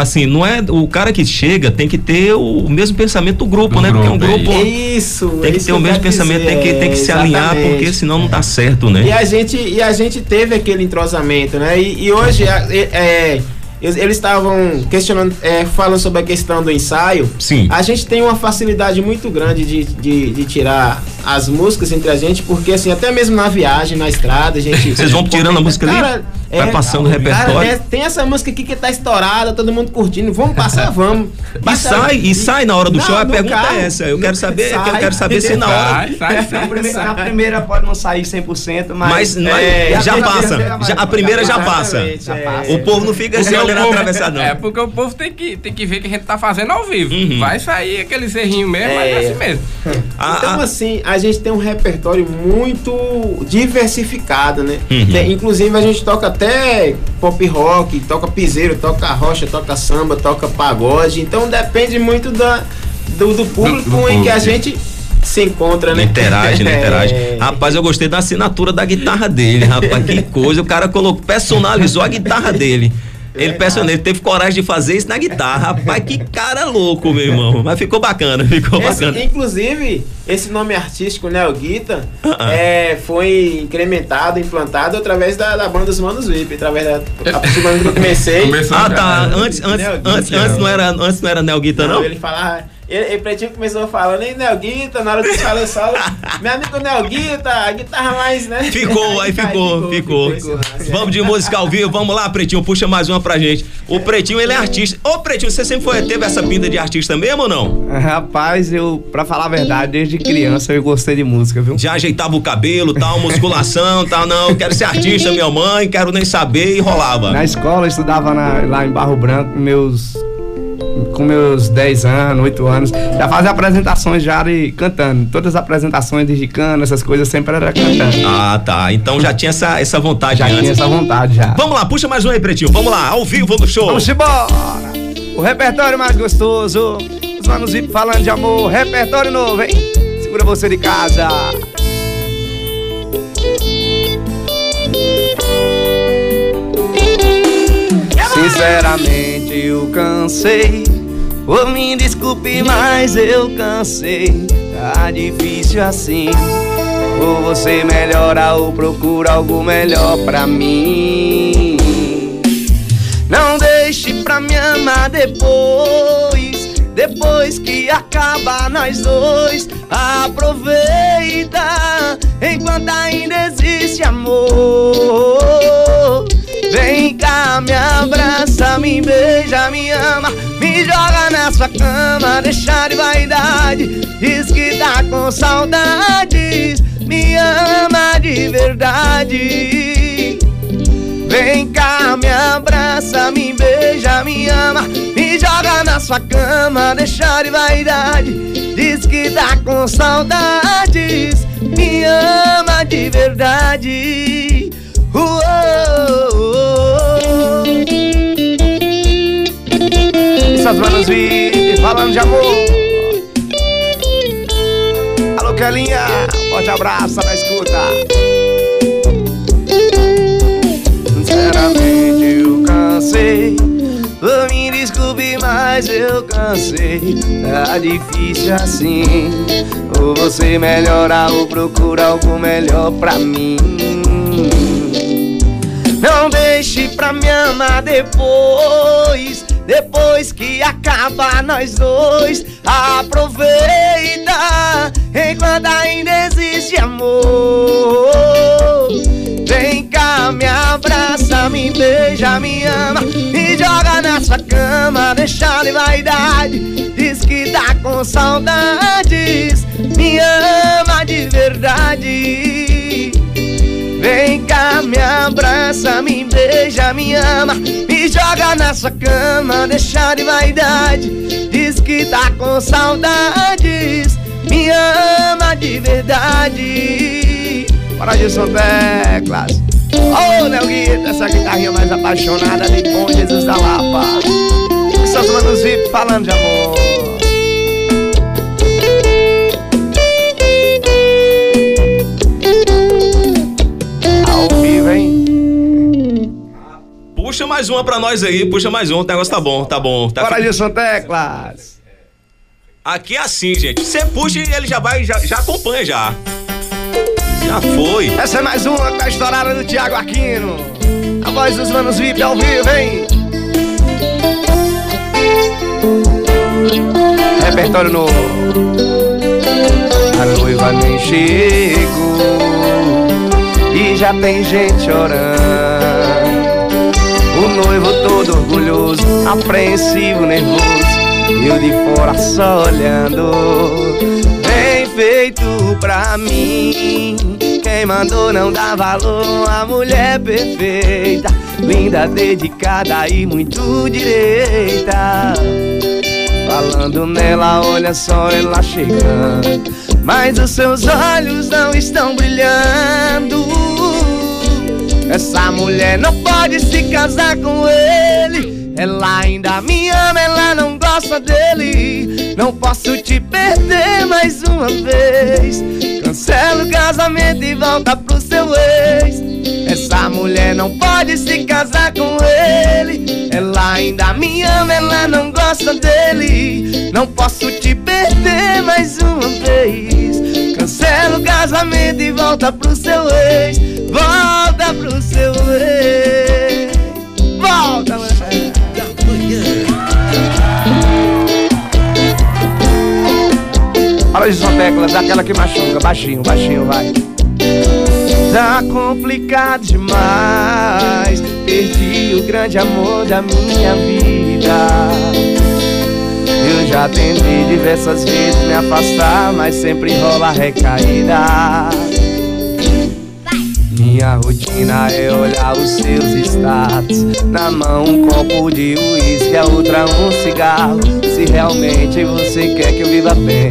assim, não é o cara que chega tem que ter o mesmo pensamento do grupo, Do né? Porque é um grupo, é Isso, tem que isso ter o mesmo pensamento, dizer, tem que tem que se alinhar, porque senão não dá certo, E né? a gente, e a gente teve aquele entrosamento, né? E, e hoje a- é, é, eles estavam questionando, é, falando sobre a questão do ensaio. Sim. A gente tem uma facilidade muito grande de, de, de tirar as músicas entre a gente, porque assim, até mesmo na viagem, na estrada, a gente. Vocês vão tirando a música ali? Cara, Vai passando o cara, repertório? é, tem essa música aqui que tá estourada, todo mundo curtindo. Vamos passar, vamos. E sai, e sai na hora do Não, show, a pergunta carro. é essa. Eu quero saber, Sai. eu quero saber se na hora. Sai, sai, Na sai. primeira, na primeira pode não sair 100%, mas. Mas, mas É, já a passa. Já- a primeira já passa. É. passa. O povo não fica assim olhando atravessado, não. É, porque o povo tem que, tem que ver que a gente tá fazendo ao vivo. Uhum. Vai sair aquele serrinho mesmo, mas É. é assim mesmo. A- Então, assim, a gente tem um repertório muito diversificado, né? Uhum. Tem- inclusive, a gente toca até pop rock, toca piseiro, toca rocha, toca samba, toca pagode. Então, depende muito da, do, do público do em que a público. gente se encontra, né? Interage, né? Interage. É. Rapaz, eu gostei da assinatura da guitarra dele, rapaz. Que coisa. O cara colocou, personalizou a guitarra dele. Ele, personalizou, ele teve coragem de fazer isso na guitarra. Rapaz, que cara louco, meu irmão. Mas ficou bacana, ficou Esse- bacana. inclusive, esse nome artístico, Neo Guita, Ah, ah. é, foi incrementado, implantado através da, da banda dos Manos VIP, através da a partir do momento que eu comecei. Começou Ah, tá. Antes, antes, Neo Guita, antes, antes não era, antes não era Nel Guita, Não, não? ele falava. Ele, ele Pretinho começou falando, ei, Nel Guita, na hora que falou solo, meu amigo Nel Guita, a guitarra mais, né? Ficou, aí ficou, ficou. esse lance. Vamos de música ao vivo, vamos lá, Pretinho, puxa mais uma pra gente. O Pretinho, ele é artista. Ô, Pretinho, você sempre foi, teve essa pinta de artista mesmo ou não? Rapaz, eu, pra falar a verdade, desde criança eu gostei de música, viu? Já ajeitava o cabelo, tal, musculação, tal, não, quero ser artista, minha mãe, quero nem saber, e rolava. Na escola eu estudava na- lá em Barro Branco, meus. Com meus 10 anos, 8 anos, já fazia apresentações já de, cantando. Todas as apresentações de gicana, essas coisas sempre era cantando. Ah, tá. Então já tinha essa, essa vontade Já antes. tinha essa vontade já. Vamos lá, puxa mais um aí, Pretinho. Vamos lá, ao vivo no show. Vamos embora! O repertório mais gostoso. Os manos VIP falando de amor. Repertório novo, hein? Segura você de casa. Sinceramente eu cansei. Ou me desculpe, mas eu cansei. Tá difícil assim. Ou você melhora ou procura algo melhor pra mim. Não deixe pra me amar depois. Depois que acaba nós dois. Aproveita enquanto ainda existe amor. Vem cá, me abraça, me beija, me ama, me joga na sua cama, deixa de vaidade, diz que tá com saudades, me ama de verdade. Vem cá, me abraça, me beija, me ama, me joga na sua cama, deixa de vaidade, diz que tá com saudades, me ama de verdade. Essas manos vi falando de amor. Alô, Kelinha, forte abraço, na escuta. Sinceramente eu cansei. Oh, me desculpe, mas eu cansei. Tá difícil assim. Ou você melhora ou procura algo melhor pra mim. Não deixe pra me amar depois. Depois que acaba nós dois, aproveita enquanto ainda existe amor. Vem cá, me abraça, me beija, me ama, me joga na sua cama, deixa de vaidade. Diz que tá com saudades, me ama de verdade. Vem cá, me abraça, me beija, me ama. Me joga na sua cama, deixa de vaidade. Diz que tá com saudades. Me ama de verdade. Para de São Teclas Ô, oh, Nelguito, essa guitarrinha mais apaixonada de Bom Jesus da Lapa. Seus manos VIP falando de amor mais uma pra nós aí, puxa mais uma, o negócio tá bom, tá bom. Tá Bora, Gilson Teclas. Aqui é assim, gente. Você puxa e ele já vai, já, já acompanha já. Já foi. Essa é mais uma com a estourada do Thiago Aquino. A voz dos manos VIP ao vivo, hein? Repertório novo. A noiva nem chegou e já tem gente chorando. Noivo todo orgulhoso, apreensivo, nervoso eu de fora só olhando. Bem feito pra mim Quem mandou não dá valor A mulher perfeita Linda, dedicada e muito direita. Falando nela, olha só ela chegando Mas os seus olhos não estão brilhando essa mulher não pode se casar com ele. Ela ainda me ama, ela não gosta dele. Não posso te perder mais uma vez. Cancela o casamento e volta pro seu ex. Essa mulher não pode se casar com ele. Ela ainda me ama, ela não gosta dele. Não posso te perder mais uma vez. Cancela o casamento e volta pro seu ex. Volta pro seu ex. Volta, mulher. Olha só teclas, daquela que machuca, baixinho, baixinho, vai. Tá complicado demais. Perdi o grande amor da minha vida. Já tentei diversas vezes me afastar, mas sempre rola recaída. Minha rotina é olhar os seus status. Na mão um copo de uísque, a outra um cigarro. Se realmente você quer que eu viva bem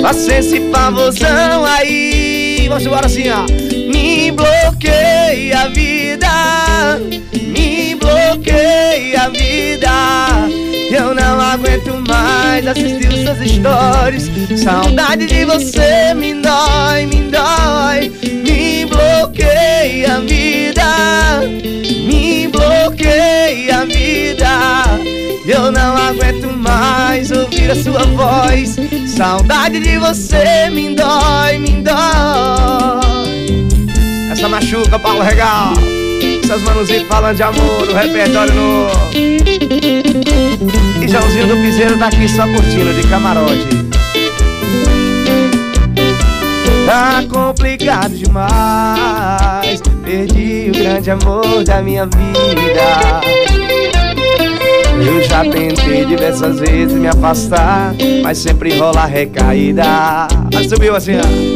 Faça esse favorzão aí. Vamos embora assim, ó. Me bloqueia a vida. Me bloqueia a vida eu não aguento mais assistir seus stories Saudade de você me dói, me dói. Me bloqueia a vida. Me bloqueia a vida. Eu não aguento mais ouvir a sua voz. Saudade de você me dói, me dói Essa machuca, Paulo Regal Essas manuzinhas falando de amor no repertório novo. E Joãozinho do Piseiro tá aqui só curtindo de camarote. Tá complicado demais. Perdi o grande amor da minha vida. Eu já tentei diversas vezes me afastar Mas sempre rola recaída. Mas subiu assim, ó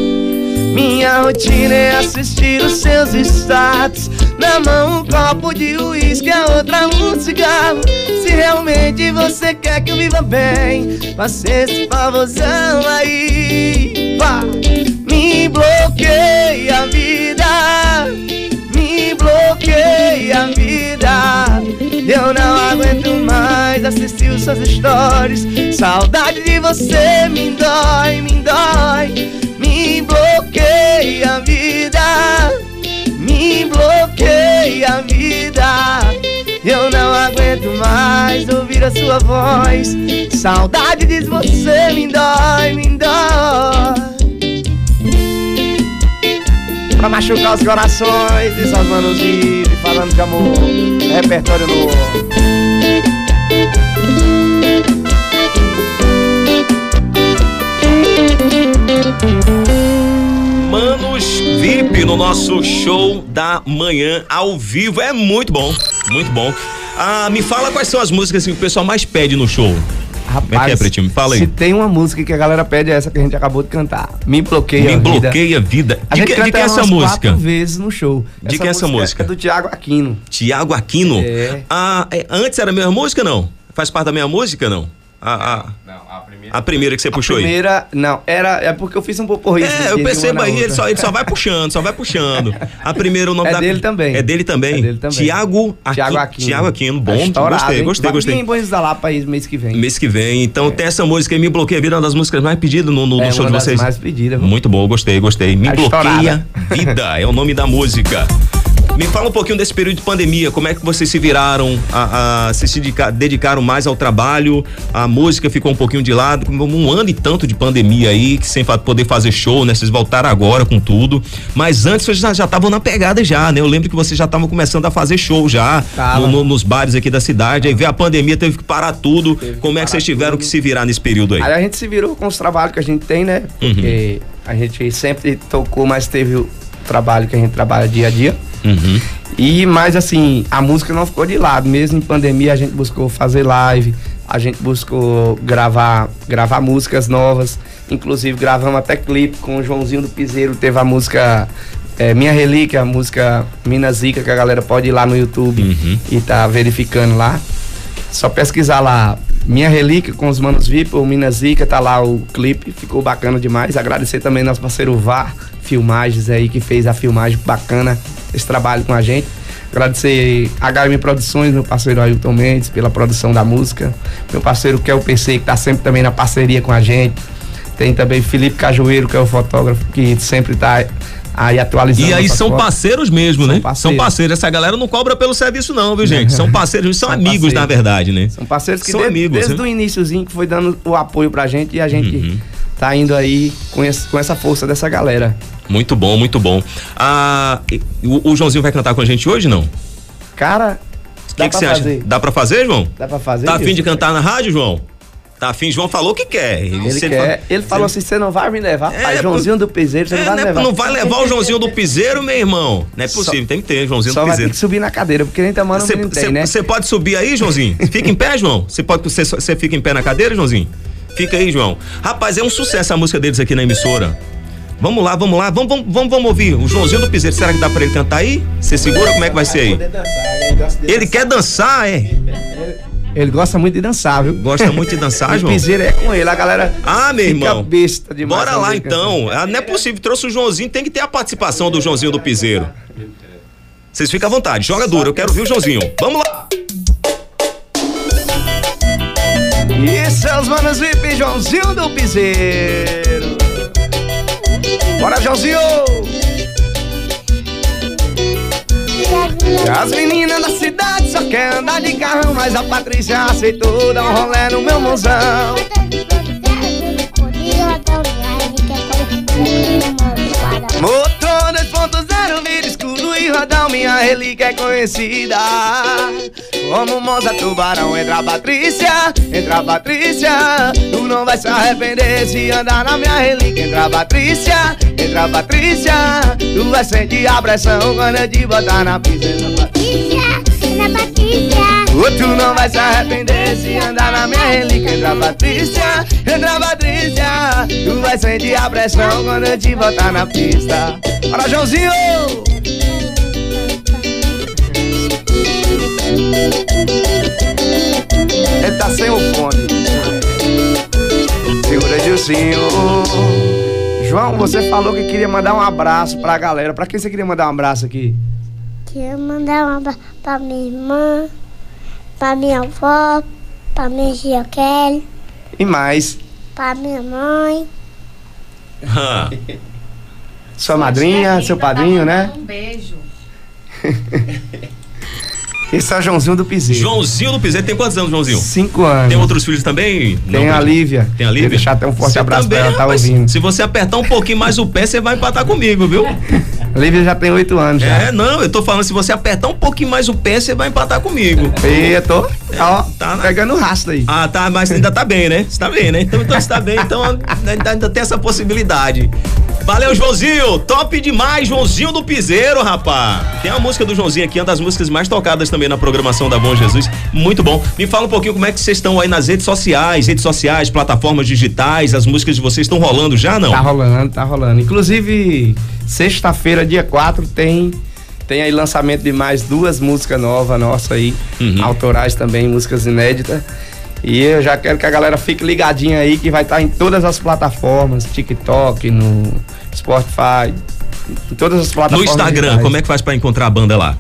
minha rotina é assistir os seus status. Na mão um copo de uísque, a outra um cigarro. Se realmente você quer que eu viva bem Faça esse favorzão aí. Me bloqueia a vida. Me bloqueia a vida. Eu não aguento mais assistir seus stories. Saudade de você me dói, me dói Eu não aguento mais ouvir a sua voz. Saudade diz você me dói, me dói. Pra machucar os corações, essas manos vivem falando de amor. Repertório novo. Manos VIP no nosso show da manhã ao vivo. É muito bom, muito bom. Ah, me fala quais são as músicas que o pessoal mais pede no show. Rapaz, Como é que é, Pretinho? Me fala aí. Se tem uma música que a galera pede, é essa que a gente acabou de cantar. Me bloqueia Me a vida. bloqueia a vida. A De, gente que, de canta quem é essa música? quatro vezes no show. De quem é essa música? É do Tiago Aquino. Tiago Aquino. É. Ah, é, antes era a mesma música, não? Faz parte da mesma música, não? A, a, Não, a. a primeira que você A puxou aí. primeira, não, era, é porque eu fiz um pouco É, eu percebo aí, ele só, ele só vai puxando, só vai puxando. A primeira, o nome É da. dele também. É dele também. É dele também. Tiago Aquino. Tiago Aquino. Tiago Aquino, bom. Tá gostei, hein? gostei, Vai vir gostei. em Buenos da Lapa aí mês que vem. Mês que vem. Então tem essa música aí, Me Bloqueia a Vida, uma das músicas mais pedidas no, no, é no show uma de das vocês. mais pedidas. viu? Muito bom, gostei, gostei. Me Tá bloqueia vida, é o nome da música. Me fala um pouquinho desse período de pandemia, como é que vocês se viraram, a, a- se, se dedica- dedicaram mais ao trabalho, a música ficou um pouquinho de lado, um ano e tanto de pandemia aí, que sem poder fazer show, né? Vocês voltaram agora com tudo, mas antes vocês já estavam na pegada já, né? Eu lembro que vocês já estavam começando a fazer show já, no- no- nos bares aqui da cidade, aí veio a pandemia, teve que parar tudo, como é que vocês tiveram que se virar nesse período aí? Aí a gente se virou com os trabalhos que a gente tem, né? Uhum. Porque a gente sempre tocou, mas teve o trabalho que a gente trabalha dia a dia. Uhum. E mais assim, a música não ficou de lado. Mesmo em pandemia, a gente buscou fazer live, a gente buscou gravar, gravar músicas novas. Inclusive, gravamos até clipe com o Joãozinho do Piseiro. Teve a música é, Minha Relíquia, a música Minas Zica, que a galera pode ir lá no YouTube Uhum. e tá verificando lá. Só pesquisar lá. Minha Relíquia com os Manos VIP, ou Minas Zica, tá lá o clipe, ficou bacana demais. Agradecer também nosso parceiro VAR Filmagens aí, que fez a filmagem bacana, esse trabalho com a gente. Agradecer a HM Produções, meu parceiro Ailton Mendes, pela produção da música. Meu parceiro que é o PC, que tá sempre também na parceria com a gente. Tem também Felipe Cajueiro, que é o fotógrafo, que sempre tá aí atualizando. E aí são parceiros mesmo, São né? parceiros. São parceiros. Essa galera não cobra pelo serviço, não, viu, gente? São parceiros, são, São amigos, parceiros. na verdade, né? São parceiros que São desde, amigos, desde né? o iníciozinho que foi dando o apoio pra gente e a gente Uhum. Tá indo aí com, esse- com essa força dessa galera. Muito bom, muito bom. Ah, o, o Joãozinho vai cantar com a gente hoje, não? Cara, que, dá que pra você fazer. acha? Dá pra fazer, João? Dá pra fazer? Tá afim de cantar na rádio, João? Tá afim? João falou que quer. Ele se quer. fa- Ele falou assim: você não vai me levar, É, pai. Joãozinho do Piseiro, você É, não vai né, levar. não vai levar o Joãozinho do Piseiro, meu irmão. Não é Só- possível, tem que ter Joãozinho Só do vai ter Piseiro. que subir na cadeira, porque nem tamanho Você não tem, né? você pode subir aí, Joãozinho? Fica em pé, João? Você pode você fica em pé na cadeira, Joãozinho? Fica aí, João. Rapaz, é um sucesso a música deles aqui na emissora. Vamos lá, vamos lá, vamos, vamos, vamos, vamos ouvir. O Joãozinho do Piseiro, será que dá pra ele cantar aí? Você segura? Como é que vai ser aí? Dançar, ele quer dançar, é? Ele gosta muito de dançar, viu? Gosta muito de dançar, o João? Piseiro é com ele, a galera. Ah, meu irmão. besta demais. Bora lá então. Ah, não é possível. Trouxe o Joãozinho, tem que ter a participação do Joãozinho do Piseiro. Vocês ficam à vontade, joga duro. Eu quero ver o Joãozinho. Vamos lá. E seus manos VIP, Joãozinho do Piseiro. Bora, Joãozinho! As meninas da cidade só querem andar de carrão, mas a Patrícia aceitou dar um rolé no meu mãozão. Motor 2.0, vira escuro e rodão, minha relíquia é conhecida. Como Monza Tubarão, entra Patrícia, entra Patrícia. Tu não vai se arrepender se andar na minha relíquia. Entra Patrícia, entra Patrícia. Tu vai sentir a pressão quando eu te botar na pista. Entra a Ô, tu não vai se arrepender se andar na minha relíquia. Entra Patrícia, entra Patrícia. Tu vai sentir a pressão quando eu te botar na pista. Bora, Joãozinho! Ele tá sem o fone. Segura, Gilcinho. João, você falou que queria mandar um abraço pra galera. Pra quem você queria mandar um abraço aqui? Quero mandar um abraço pra minha irmã, pra minha avó, pra minha tia Kelly, E mais, pra minha mãe. Ah, sua madrinha, seu padrinho, né? Um beijo. Esse é o Joãozinho do Piseiro. Joãozinho do Piseiro. Tem quantos anos, Joãozinho? Cinco anos. Tem outros filhos também? Tem Não, a Lívia. Tem a Lívia? Deixar até um forte Você abraço também, pra ela, tá ouvindo. Se você apertar um pouquinho mais o pé, você vai empatar comigo, viu? A Lívia já tem oito anos já. É, não, eu tô falando, se você apertar um pouquinho mais o pé, você vai empatar comigo. E eu tô, ó, tá na- pegando o rastro aí. Ah, tá, mas ainda tá bem, né? Você tá bem, né? Então, então você tá bem, então ainda, ainda tem essa possibilidade. Valeu, Joãozinho! Top demais, Joãozinho do Piseiro, rapaz! Tem a música do Joãozinho aqui, uma das músicas mais tocadas também na programação da Bom Jesus. Muito bom. Me fala um pouquinho como é que vocês estão aí nas redes sociais, redes sociais, plataformas digitais, as músicas de vocês estão rolando já, não? Tá rolando, tá rolando. Inclusive, sexta-feira, dia 4, tem tem aí lançamento de mais duas músicas novas nossas aí, Uhum. autorais também, músicas inéditas. E eu já quero que a galera fique ligadinha aí que vai estar em todas as plataformas, TikTok, no Spotify, em todas as No plataformas. Instagram, digitais. como é que faz pra encontrar a banda lá?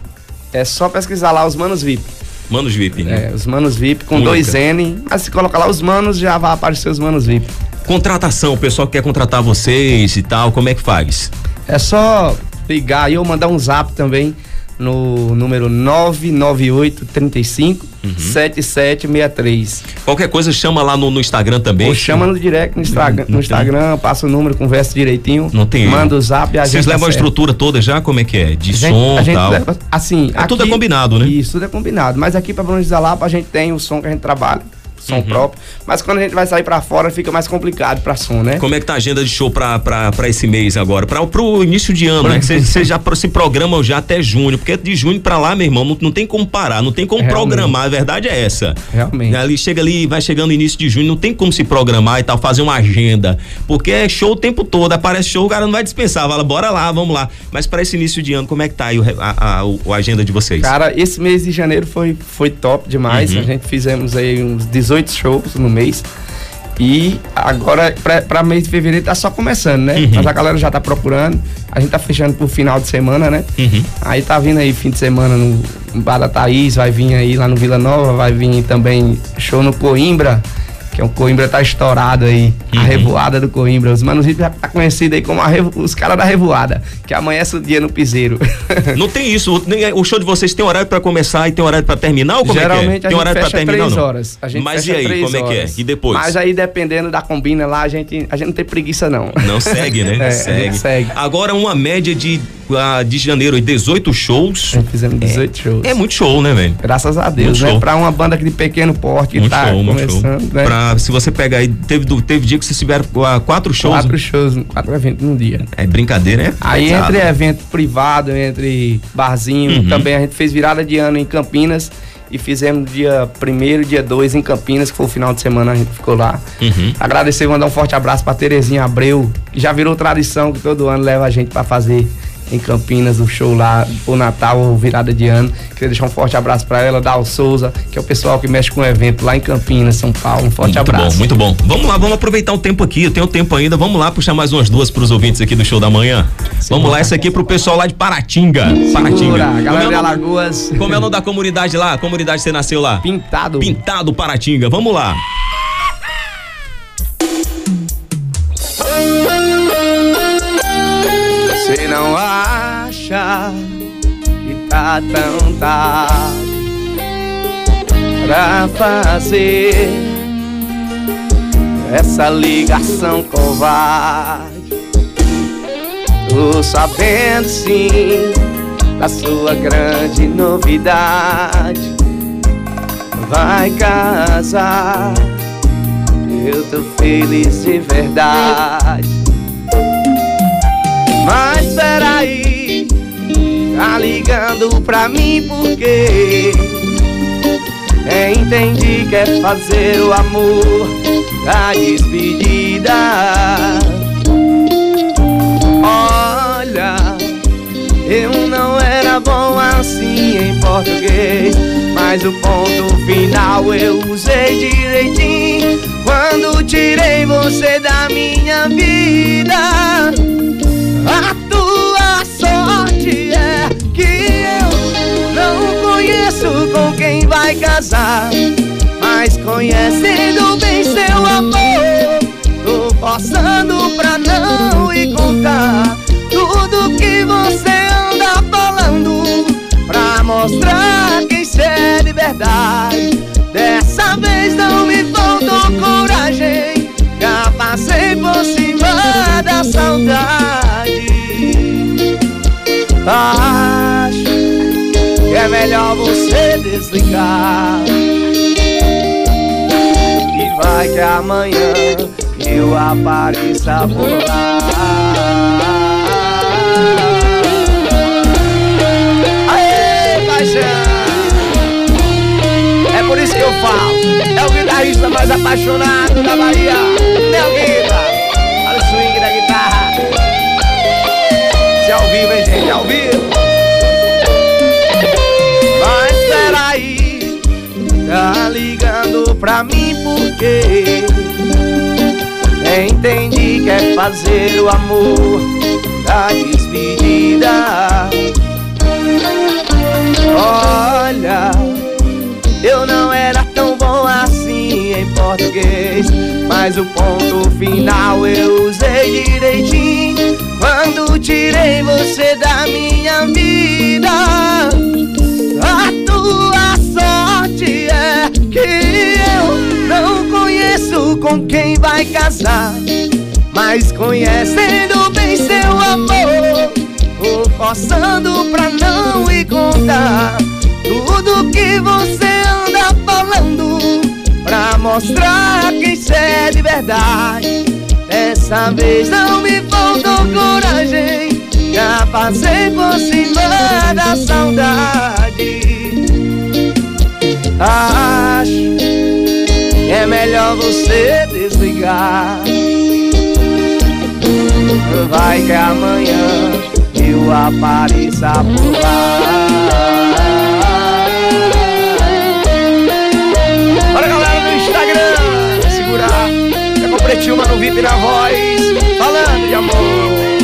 É só pesquisar lá os Manos VIP. Manos VIP, né? É, os Manos VIP com Única. dois N, mas se colocar lá os Manos já vai aparecer os Manos VIP. Contratação, o pessoal que quer contratar vocês e tal, como é que faz? É só ligar e eu mandar um zap também no número 998 35 Uhum. 7763. Qualquer coisa chama lá no, no Instagram também. Ou chama no direct no Instagram, no Instagram passa o número, conversa direitinho. Não tem Manda o zap e a Vocês levam a estrutura toda já? Como é que é? De A gente- som e tal? leva- assim, É tudo é combinado, né? Isso, tudo é combinado. Mas aqui pra Bruno da Lapa a gente tem o som que a gente trabalha, som Uhum. próprio. Mas quando a gente vai sair pra fora fica mais complicado pra som, né? Como é que tá a agenda de show pra, pra, pra esse mês agora? Pra, pro início de ano, né? Que Vocês já pro- se programam já até junho, porque de junho pra lá, meu irmão, não, não tem como parar, não tem como Realmente. programar, a verdade é essa. Realmente. Ali chega ali, vai chegando início de junho, não tem como se programar e tal, fazer uma agenda, porque é show o tempo todo, aparece show, o cara não vai dispensar, fala, bora lá, vamos lá. Mas pra esse início de ano, como é que tá aí a, a- o- a agenda de vocês? Cara, esse mês de janeiro foi, foi top demais. Uhum. A gente fizemos aí uns 18 shows no mês. E agora, pra mês de fevereiro, tá só começando, né? Uhum. Mas a galera já tá procurando. A gente tá fechando pro final de semana, né? Uhum. Aí tá vindo aí fim de semana no, no Bar da Thaís, vai vir aí lá no Vila Nova, vai vir também show no Coimbra, que é o Coimbra tá estourado aí, a Uhum. revoada do Coimbra. Os manos já tá conhecido aí como a revo- os caras da revoada, que amanhece o dia no piseiro. Não tem isso, o- o show de vocês tem horário pra começar e tem horário pra terminar ou como é que é? Geralmente Tem a gente horário pra terminar três não? horas. A gente Mas e aí, como é que é? horas. E depois? Mas aí, dependendo da combina lá, a gente, a gente não tem preguiça, não. Não segue, né? É, a segue. segue. Agora, uma média de, de janeiro, 18 shows. Gente fizemos 18 shows. É muito show, né, velho? Graças a Deus, Muito né? show. Pra uma banda de pequeno porte que Muito tá show, muito show. começando, né? Pra, se você pegar aí, teve, teve dia que vocês tiveram ah, quatro shows. Quatro shows, quatro eventos num dia. É brincadeira, é? Aí entre evento privado, entre barzinho, Uhum. também a gente fez virada de ano em Campinas e fizemos dia primeiro, dia 2 em Campinas, que foi o final de semana a gente ficou lá. Uhum. Agradecer e mandar um forte abraço pra Terezinha Abreu, que já virou tradição que todo ano leva a gente pra fazer em Campinas o show lá, o Natal ou virada de ano. Queria deixar um forte abraço pra ela, Dal Souza, que é o pessoal que mexe com o evento lá em Campinas, São Paulo. Um forte muito abraço. bom, muito bom. Vamos lá, vamos aproveitar o tempo aqui. Eu tenho tempo ainda. Vamos lá puxar mais umas duas pros ouvintes aqui do show da manhã. Vamos lá, essa aqui é pro pessoal lá de Paratinga. Paratinga. Segura, Como é galera o de nome- Alagoas. Como é o nome da comunidade lá? A comunidade que você nasceu lá? Pintado. Pintado Paratinga. Vamos lá. Você não acha que tá tão tarde pra fazer essa ligação covarde? Tô sabendo sim da sua grande novidade. Vai casar, eu tô feliz de verdade. Mas peraí, tá ligando pra mim porque é, entendi que é fazer o amor da despedida. Olha, eu não era bom assim em português, mas o ponto final eu usei direitinho quando tirei você da minha vida. Vai casar, mas conhecendo bem seu amor, tô forçando pra não ir contar tudo que você anda falando, pra mostrar quem se é de verdade. Dessa vez não me faltou coragem. Já passei por cima da saudade. Que é melhor você desligar. E vai que amanhã eu apareça por lá. Aê, paixão! É por isso que eu falo. É o guitarrista mais apaixonado da Bahia. Nel Guita. Olha o swing da guitarra. Se é ao vivo, hein, gente? É ao vivo. Pra mim porque entendi que é fazer o amor da despedida. Olha, eu não era tão bom assim em português, mas o ponto final eu usei direitinho quando tirei você da minha vida. Casar, mas conhecendo bem seu amor, vou forçando pra não ir contar tudo que você anda falando pra mostrar quem cê é de verdade. Dessa vez não me faltou coragem, já passei por cima da saudade. Acho que é melhor você desligar. Vai que amanhã eu apareça por lá. Bora galera no Instagram, segurar. É com o Pretinho, mano, VIP na voz, falando de amor.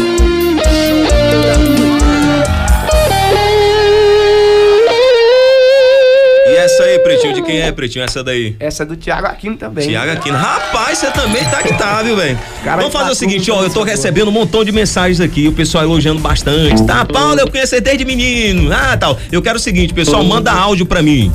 Essa aí, Pretinho, de quem é, Pretinho? Essa daí? Essa é do Thiago Aquino também. Tiago Aquino. Rapaz, você também tá que tá, viu, velho? Vamos fazer tá o seguinte, ó, eu tô recebendo um montão de mensagens aqui, o pessoal elogiando bastante. Tá, Paulo, eu conheço desde menino. Ah, tal. Eu quero o seguinte, pessoal, manda áudio pra mim.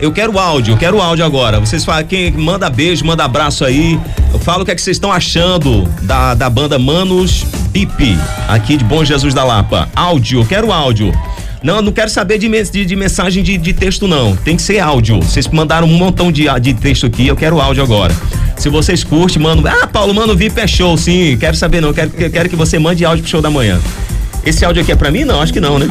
Eu quero áudio, eu quero áudio agora. Vocês falam, quem manda beijo, manda abraço aí. Eu falo o que é que vocês estão achando da, da banda Manos Pipe, aqui de Bom Jesus da Lapa. Áudio, eu quero áudio. Não, não quero saber de, de, de mensagem de, de texto, não. Tem que ser áudio. Vocês mandaram um montão de, de texto aqui, eu quero áudio agora. Se vocês curtem, mano. Ah, Paulo, mano, VIP é show, sim. Quero saber, não. Quero, quero que você mande áudio pro show da manhã. Esse áudio aqui é pra mim? Não, acho que não, né?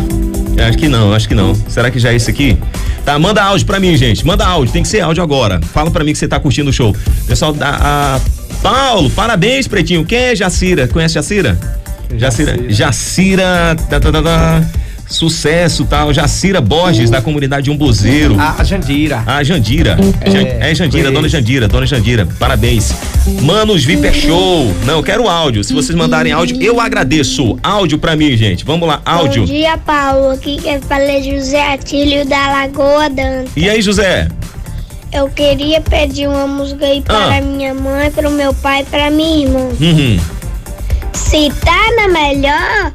Acho que não, acho que não. Será que já é esse aqui? Tá, manda áudio pra mim, gente. Manda áudio, tem que ser áudio agora. Fala pra mim que você tá curtindo o show. Pessoal da. a- Paulo, parabéns, Pretinho. Quem é Jacira? Conhece Jacira? Jacira. Jacira. tá, tá, tá, tá. Sucesso, tal. Jacira Borges, da comunidade Umbuzeiro. A Jandira. A Jandira. É, é Jandira, dona Jandira, dona Jandira. Parabéns. Manos VIP é show. Não, eu quero áudio. Se vocês mandarem áudio, eu agradeço. Áudio pra mim, gente. Vamos lá, áudio. Bom dia, Paulo. Aqui quem fala é José Atílio da Lagoa Danta. E aí, José? Eu queria pedir uma música aí para Ah. minha mãe, para o meu pai e para minha irmã. Uhum. Se tá na melhor,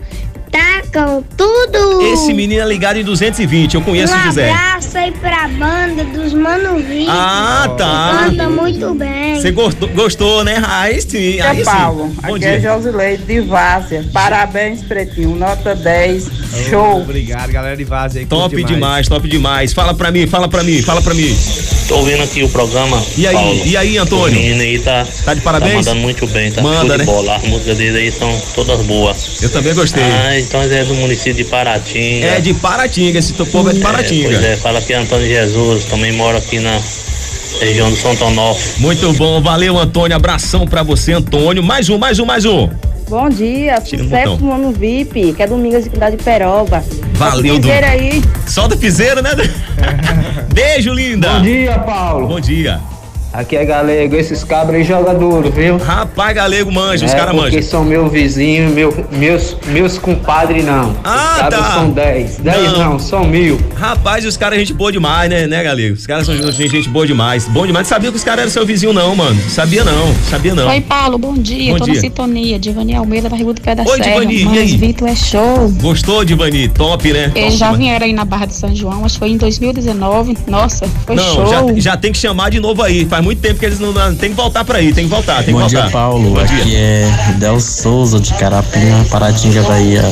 tá com tudo. Esse menino é ligado em 220. Eu conheço um o José. abraço aí pra banda dos Mano. Ah, tá. Canta muito bem. Você gostou, gostou, né? Aí sim. Aí É sim. Paulo, Bom aqui é dia. Josileide de Várzea. Parabéns, Pretinho, nota 10, show. Obrigado, galera de aí. Top curte demais. top demais. Fala pra mim, fala pra mim, fala pra mim. Tô ouvindo aqui o programa. E aí, Paulo. e aí, O Antônio? menino aí tá, Tá de parabéns? tá mandando muito bem, tá Manda, né? bola. As músicas dele aí são todas boas. Eu também gostei. Ah, então é do município de Paratinga. É de Paratinga, esse povo é de Paratinga. Pois é, fala que é Antônio Jesus, também mora aqui na região do Santo Onofre. Muito bom, valeu Antônio, abração pra você Antônio. Mais um, mais um, mais um. Bom dia, Tira no sucesso botão. mano VIP, que é Domingos aqui da de Peroba. Valeu. Dom. aí. Solta o piseiro, né? Beijo, linda. Bom dia, Paulo. Bom dia. Aqui é galego, esses cabras aí jogam duro, viu? Rapaz, galego manja, os é, caras porque manjam. são meu vizinho, meu, meus, meus compadres não. Ah, os cabras tá. são 10. 10 Não. não. são mil. Rapaz, os caras é gente boa demais, né, né, galego? Os caras são gente gente boa demais. Bom demais. Sabia que os caras eram seu vizinho, não, mano. Sabia não, sabia não. Oi, Paulo, bom dia. Bom Tô dia. na sintonia. Divani Almeida, barriga do pé da Oi, Serra. Divani, e Mas aí? Vitor é show. Gostou, Divani? Top, né? Eles já vieram aí na Barra de São João, acho que foi em 2019. Nossa, foi Não, show. já, já tem que chamar de novo aí. Faz muito tempo que eles não. Tem que voltar pra aí, tem que voltar, tem que Bom voltar. dia, Paulo. Bom Aqui dia. é Del Souza de Carapinha, Paratinga, Bahia.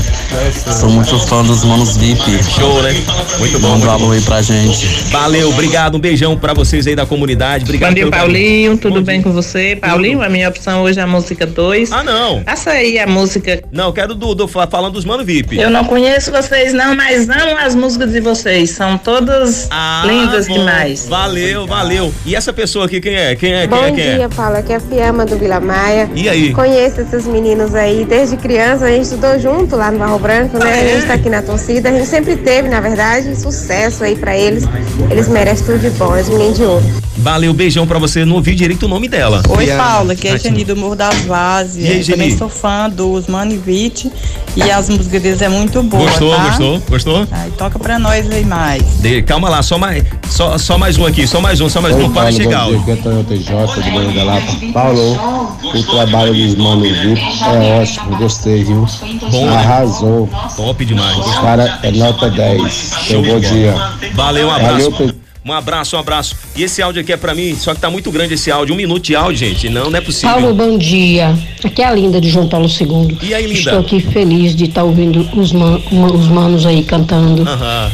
Sou muito fã dos Manos VIP. Show, né? Muito bom. Manda um alô aí pra gente. Valeu, obrigado. Um beijão pra vocês aí da comunidade. Obrigado Bom dia. Paulinho. Tudo bem com você? Paulinho, a minha opção hoje é a música 2. Ah, não. Passa aí a música. Não, quero do, do fa- falando dos Mano VIP. Eu não conheço vocês, não, mas amo as músicas de vocês. São todas lindas Ah, bom. demais. Valeu, valeu. E essa pessoa aqui, quem é? Quem é? Quem Bom é? Quem é? dia, Paulo. Aqui é a Fiamma do Vila Maia. E aí? Conheço esses meninos aí desde criança. A gente estudou junto lá no Barro Branco, né? Ah, A é? gente tá aqui na torcida. A gente sempre teve, na verdade, sucesso aí pra eles. Eles merecem tudo de bom, os meninos de ouro. Valeu, beijão pra você. Não ouvi direito o nome dela. Oi, Paulo, aqui é a Geni do Morro das E. Geni? Também sou fã dos Manivite e as músicas deles é muito boa, Gostou, tá? gostou, gostou? Aí toca pra nós aí mais. De- calma lá, só mais, só, só mais um aqui, só mais um, só mais um. Não para chegar. Bom dia, aqui é Toyota J, de Banho da Lapa. Paulo, o trabalho dos Mano VIP é ótimo, gostei, viu? Bom, né? Arrasou. Top demais. Os caras é nota 10. Seu bom dia. Valeu, um abraço. Valeu, Um abraço, um abraço. E esse áudio aqui é pra mim, só que tá muito grande esse áudio. Um minuto de áudio, gente. Não, não é possível. Paulo, bom dia. Aqui é a Linda de João Paulo II. E aí, Linda? Estou aqui feliz de estar ouvindo os, man- os manos aí cantando, Aham.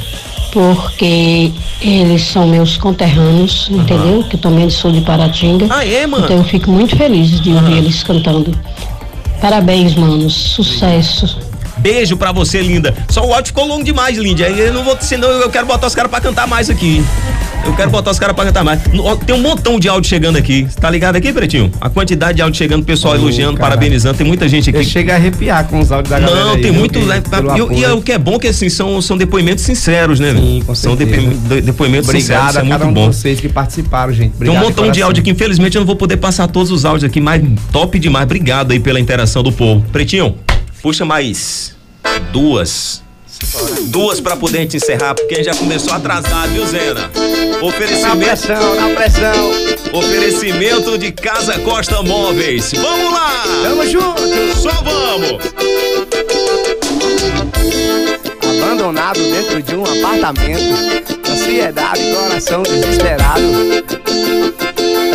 Porque eles são meus conterrâneos, entendeu? Que eu também sou de Paratinga. Ah, é, mano? Então eu fico muito feliz de ouvir eles cantando. Parabéns, manos. Sucesso. Beijo pra você, linda. Só o áudio ficou longo demais, Lindy. Aí eu não vou, senão eu quero botar os caras pra cantar mais aqui. Eu quero botar os caras pra cantar mais. Tem um montão de áudio chegando aqui. Tá ligado aqui, Pretinho? A quantidade de áudio chegando, pessoal elogiando, cara. parabenizando. Tem muita gente aqui. Chega a arrepiar com os áudios da galera. Não, aí, tem muito. né, e, e é o que é bom que assim são, são depoimentos sinceros, né? Sim, com São certeza. depoimentos, de- depoimentos Obrigado sinceros. Isso é a cada muito um bom. de vocês que participaram, gente. Tem Obrigado um montão de coração. áudio aqui, infelizmente eu não vou poder passar todos os áudios aqui, mas top demais. Obrigado aí pela interação do povo. Pretinho, puxa mais duas. Duas pra poder a gente encerrar, porque a gente já começou atrasado, viu, Zena? Oferecimento. Na pressão, na pressão. Oferecimento de Casa Costa Móveis. Vamos lá! Tamo junto! Só vamos! Abandonado dentro de um apartamento. Ansiedade, coração desesperado.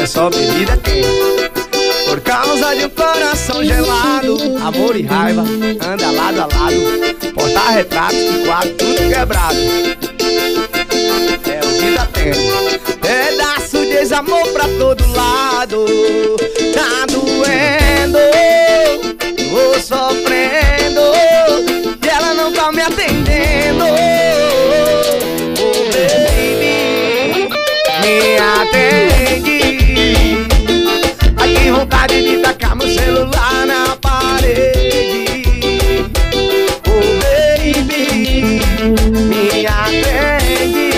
É só bebida quente. Por causa de um coração gelado, amor e raiva anda lado a lado. Portar retratos e quadro tudo quebrado. É o que tá tendo. Pedaço de desamor pra todo lado. Tá doendo, parede. Oh, baby, me atende.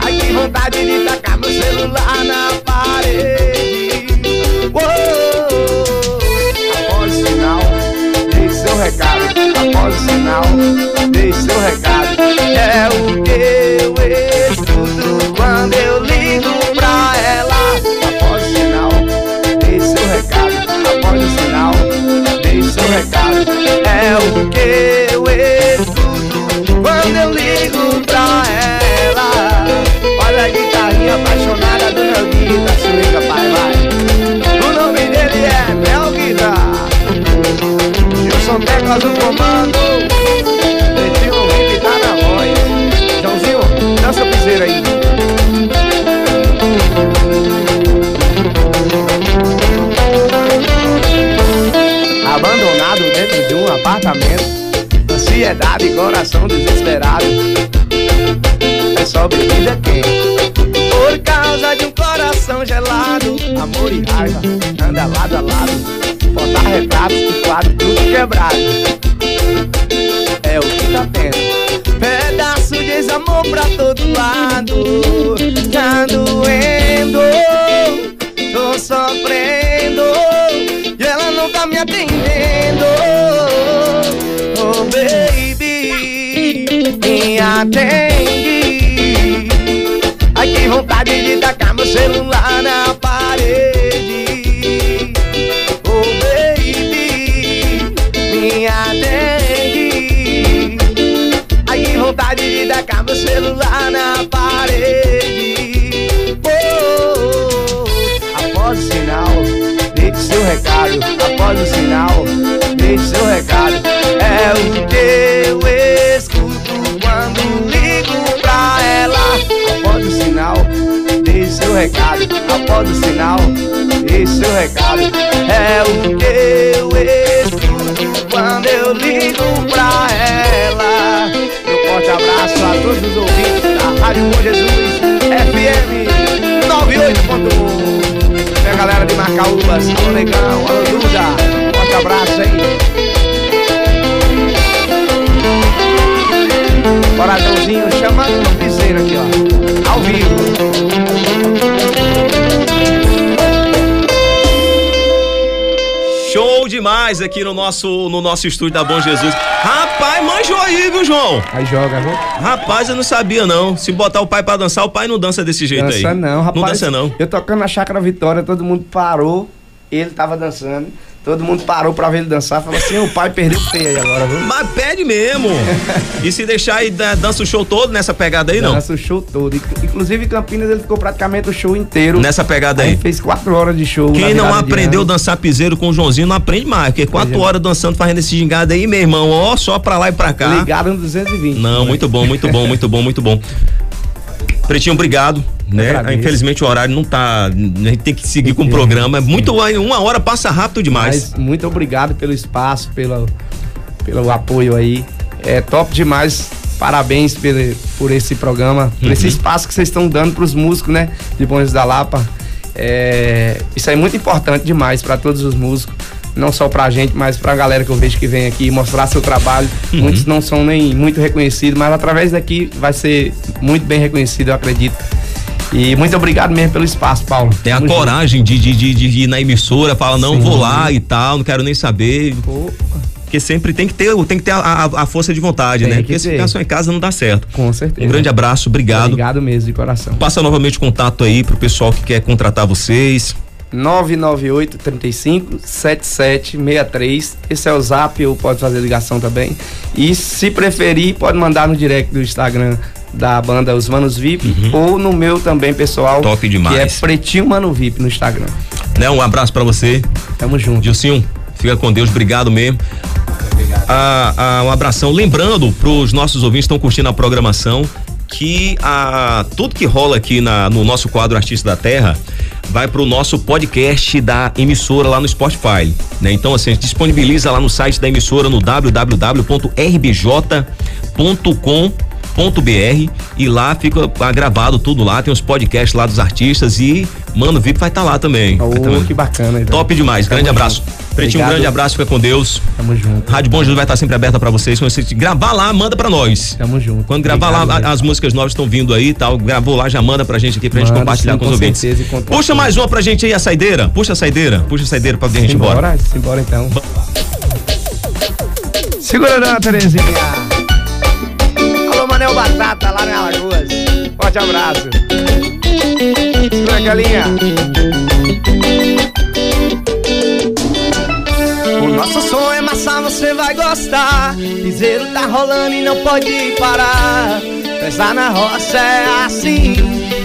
Ai, que vontade de tacar meu celular na parede. Oh, após o sinal, deixe seu recado. Após o sinal, deixe seu recado. É o que recado. É o que eu escuto quando eu ligo pra ela. Olha a guitarrinha apaixonada do meu guitarra, swinga, pai, vai. O nome dele é Mel Guitar. Gilson Teclas no comando. Ansiedade coração desesperado. É só bebida quente. Por causa de um coração gelado. Amor e raiva anda lado a lado. Botar retratos e quadro tudo quebrado. É o que tá tendo. Pedaço de amor pra todo lado. Tá doendo, tô sofrendo. E ela não tá me atendendo. Baby, me atende. Ai, que vontade de tacar meu celular na parede. Oh, baby, me atende. Ai, que vontade de tacar meu celular na parede. Oh, após o sinal, deixe seu recado. Após o sinal, deixe seu recado. É o que eu escuto quando ligo pra ela. Após o sinal, deixe seu recado. Após o sinal, deixe seu recado. É o que eu escuto quando eu ligo pra ela. Meu forte abraço a todos os ouvintes da Rádio Bom Jesus FM 98.1. Minha galera de Macaúbas, alô Negão, alô Duda, forte abraço aí. Coraçãozinho chamando no piseiro aqui, ó. Ao vivo. Show demais aqui no nosso, no nosso estúdio da Bom Jesus. Rapaz, manjou aí, viu, João? Aí joga, viu? Rapaz, eu não sabia não. Se botar o pai pra dançar, o pai não dança desse jeito aí. Dança não, rapaz. Não dança não. Eu tocando na Chácara Vitória, todo mundo parou, ele tava dançando. Todo mundo parou pra ver ele dançar. Falou assim: o pai perdeu feio aí agora, viu? Mas pede mesmo. e se deixar aí, dan- dança o show todo nessa pegada aí, não? Dança o show todo. Inc- Inclusive em Campinas ele ficou praticamente o show inteiro. Nessa pegada aí. Fez quatro horas de show. Quem não aprendeu a dançar piseiro com o Joãozinho não aprende mais, porque quatro horas dançando, fazendo esse gingado aí, meu irmão, ó, só pra lá e pra cá. Ligado no 220. Não, muito bom, muito bom, muito bom, muito bom. Pretinho, obrigado. Né? Infelizmente o horário não tá. A gente tem que seguir com o programa. É muito. Uma hora passa rápido demais. Mas muito obrigado pelo espaço, pelo, pelo apoio aí. É top demais. Parabéns pelo, por esse programa, por esse Uhum. espaço que vocês estão dando pros músicos, né? De Bons da Lapa. É, isso é muito importante demais para todos os músicos. Não só pra gente, mas pra galera que eu vejo que vem aqui mostrar seu trabalho. Uhum. Muitos não são nem muito reconhecidos, mas através daqui vai ser muito bem reconhecido, eu acredito. E muito obrigado mesmo pelo espaço, Paulo. Tem a junto. coragem de, de, de, de ir na emissora, fala, não, Sim. vou lá e tal, não quero nem saber. Porque sempre tem que ter, tem que ter a, a- a força de vontade, Tem né? que Porque se ficar só em casa não dá certo. Com certeza. Um grande abraço, obrigado. Obrigado mesmo, de coração. Passa novamente o contato aí pro pessoal que quer contratar vocês. 998 35 7763. Esse é o zap, ou pode fazer ligação também. E se preferir, pode mandar no direct do Instagram da banda Os Manos VIP ou no meu também, pessoal. Uhum. Top demais. Que é Pretinho Mano VIP no Instagram. Né? Um abraço pra você. Tamo junto. Dilcinho, fica com Deus, obrigado mesmo. Ah, ah, um abração. Lembrando pros nossos ouvintes que estão curtindo a programação que a, tudo que rola aqui na- no nosso quadro Artista da Terra vai pro nosso podcast da emissora lá no Spotify, né? Então assim, a gente disponibiliza lá no site da emissora no www.rbj.com.br e lá fica gravado tudo lá, tem os podcasts lá dos artistas e Mano VIP vai estar lá também. Tá lá. que bacana. então. Top demais, Tamo grande abraço. junto. Pretinho, um grande abraço, fica com Deus. Tamo junto. Rádio Bom Jesus vai estar sempre aberta pra vocês. Quando você gravar lá, manda pra nós. Tamo junto. Quando gravar Obrigado lá, as músicas novas estão vindo aí e tal, gravou lá, já manda pra gente aqui pra gente Manda, compartilhar sim, com os com ouvintes. certeza, e conto com Puxa mais uma pra gente aí, a saideira. Puxa a saideira, puxa a saideira pra gente embora. Simbora, simbora então. Segura não, Terezinha. Alô, Manel Batata, lá na Alagoas. Forte abraço. Segura a galinha. O nosso som é massa, você vai gostar. Piseiro tá rolando e não pode parar. Pesar na roça é assim.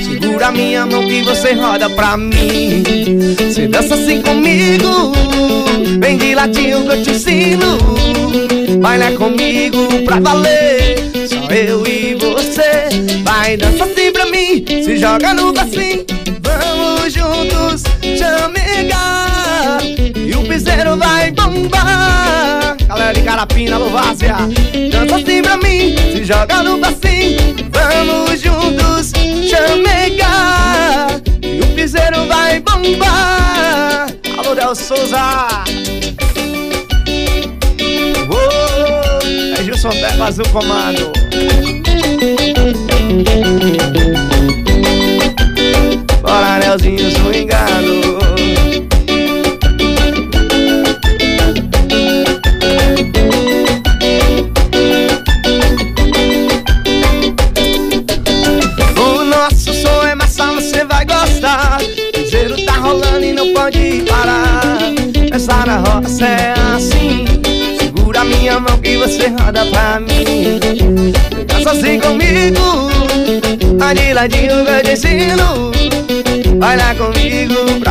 Segura minha mão que você roda pra mim. Você dança assim comigo. Vem de latinho que eu te ensino. Baila comigo pra valer. Só eu e você. Vai dança assim pra mim. Se joga no bacinho. Vamos juntos chamegar. E o piseiro vai bombar. Galera de Carapina, Lovácia. Dança assim pra mim. Se joga no bacinho. Vamos juntos chamegar. E o piseiro vai bombar. Alô, Del Souza. Anderson Demas no comando. Bora, anelzinho swingado.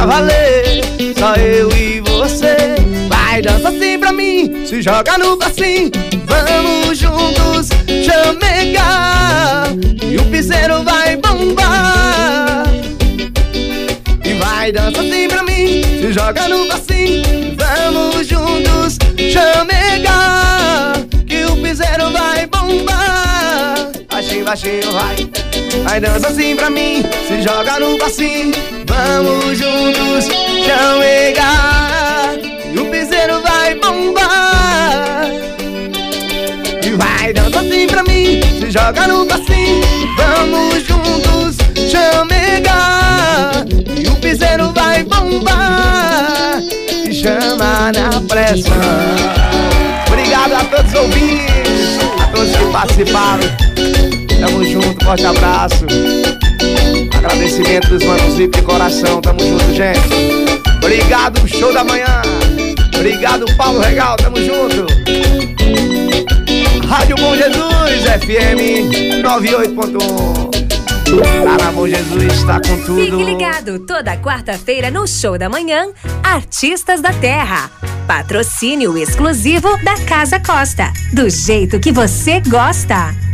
Valer, só eu e você. Vai, dança assim pra mim, se joga no bacinho. Vamos juntos chamegar, e o piseiro vai bombar. E vai, dança assim pra mim, se joga no bacinho. Vamos juntos chamegar, Baixinho, vai. Vai, dança assim pra mim, se joga no bacinho. Vamos juntos chamegar, e o piseiro vai bombar. E vai, dança assim pra mim, se joga no bacinho. Vamos juntos chamegar, e o piseiro vai bombar. E chama na pressa. Obrigado a todos os ouvintes, a todos que participaram. Tamo junto, forte abraço. Agradecimento dos manos VIP de coração, tamo junto, gente. Obrigado, show da manhã. Obrigado, Paulo Regal, tamo junto. Rádio Bom Jesus, FM 98.1. Cara, Bom Jesus está com tudo. Fique ligado, toda quarta-feira no Show da Manhã, Artistas da Terra. Patrocínio exclusivo da Casa Costa. Do jeito que você gosta.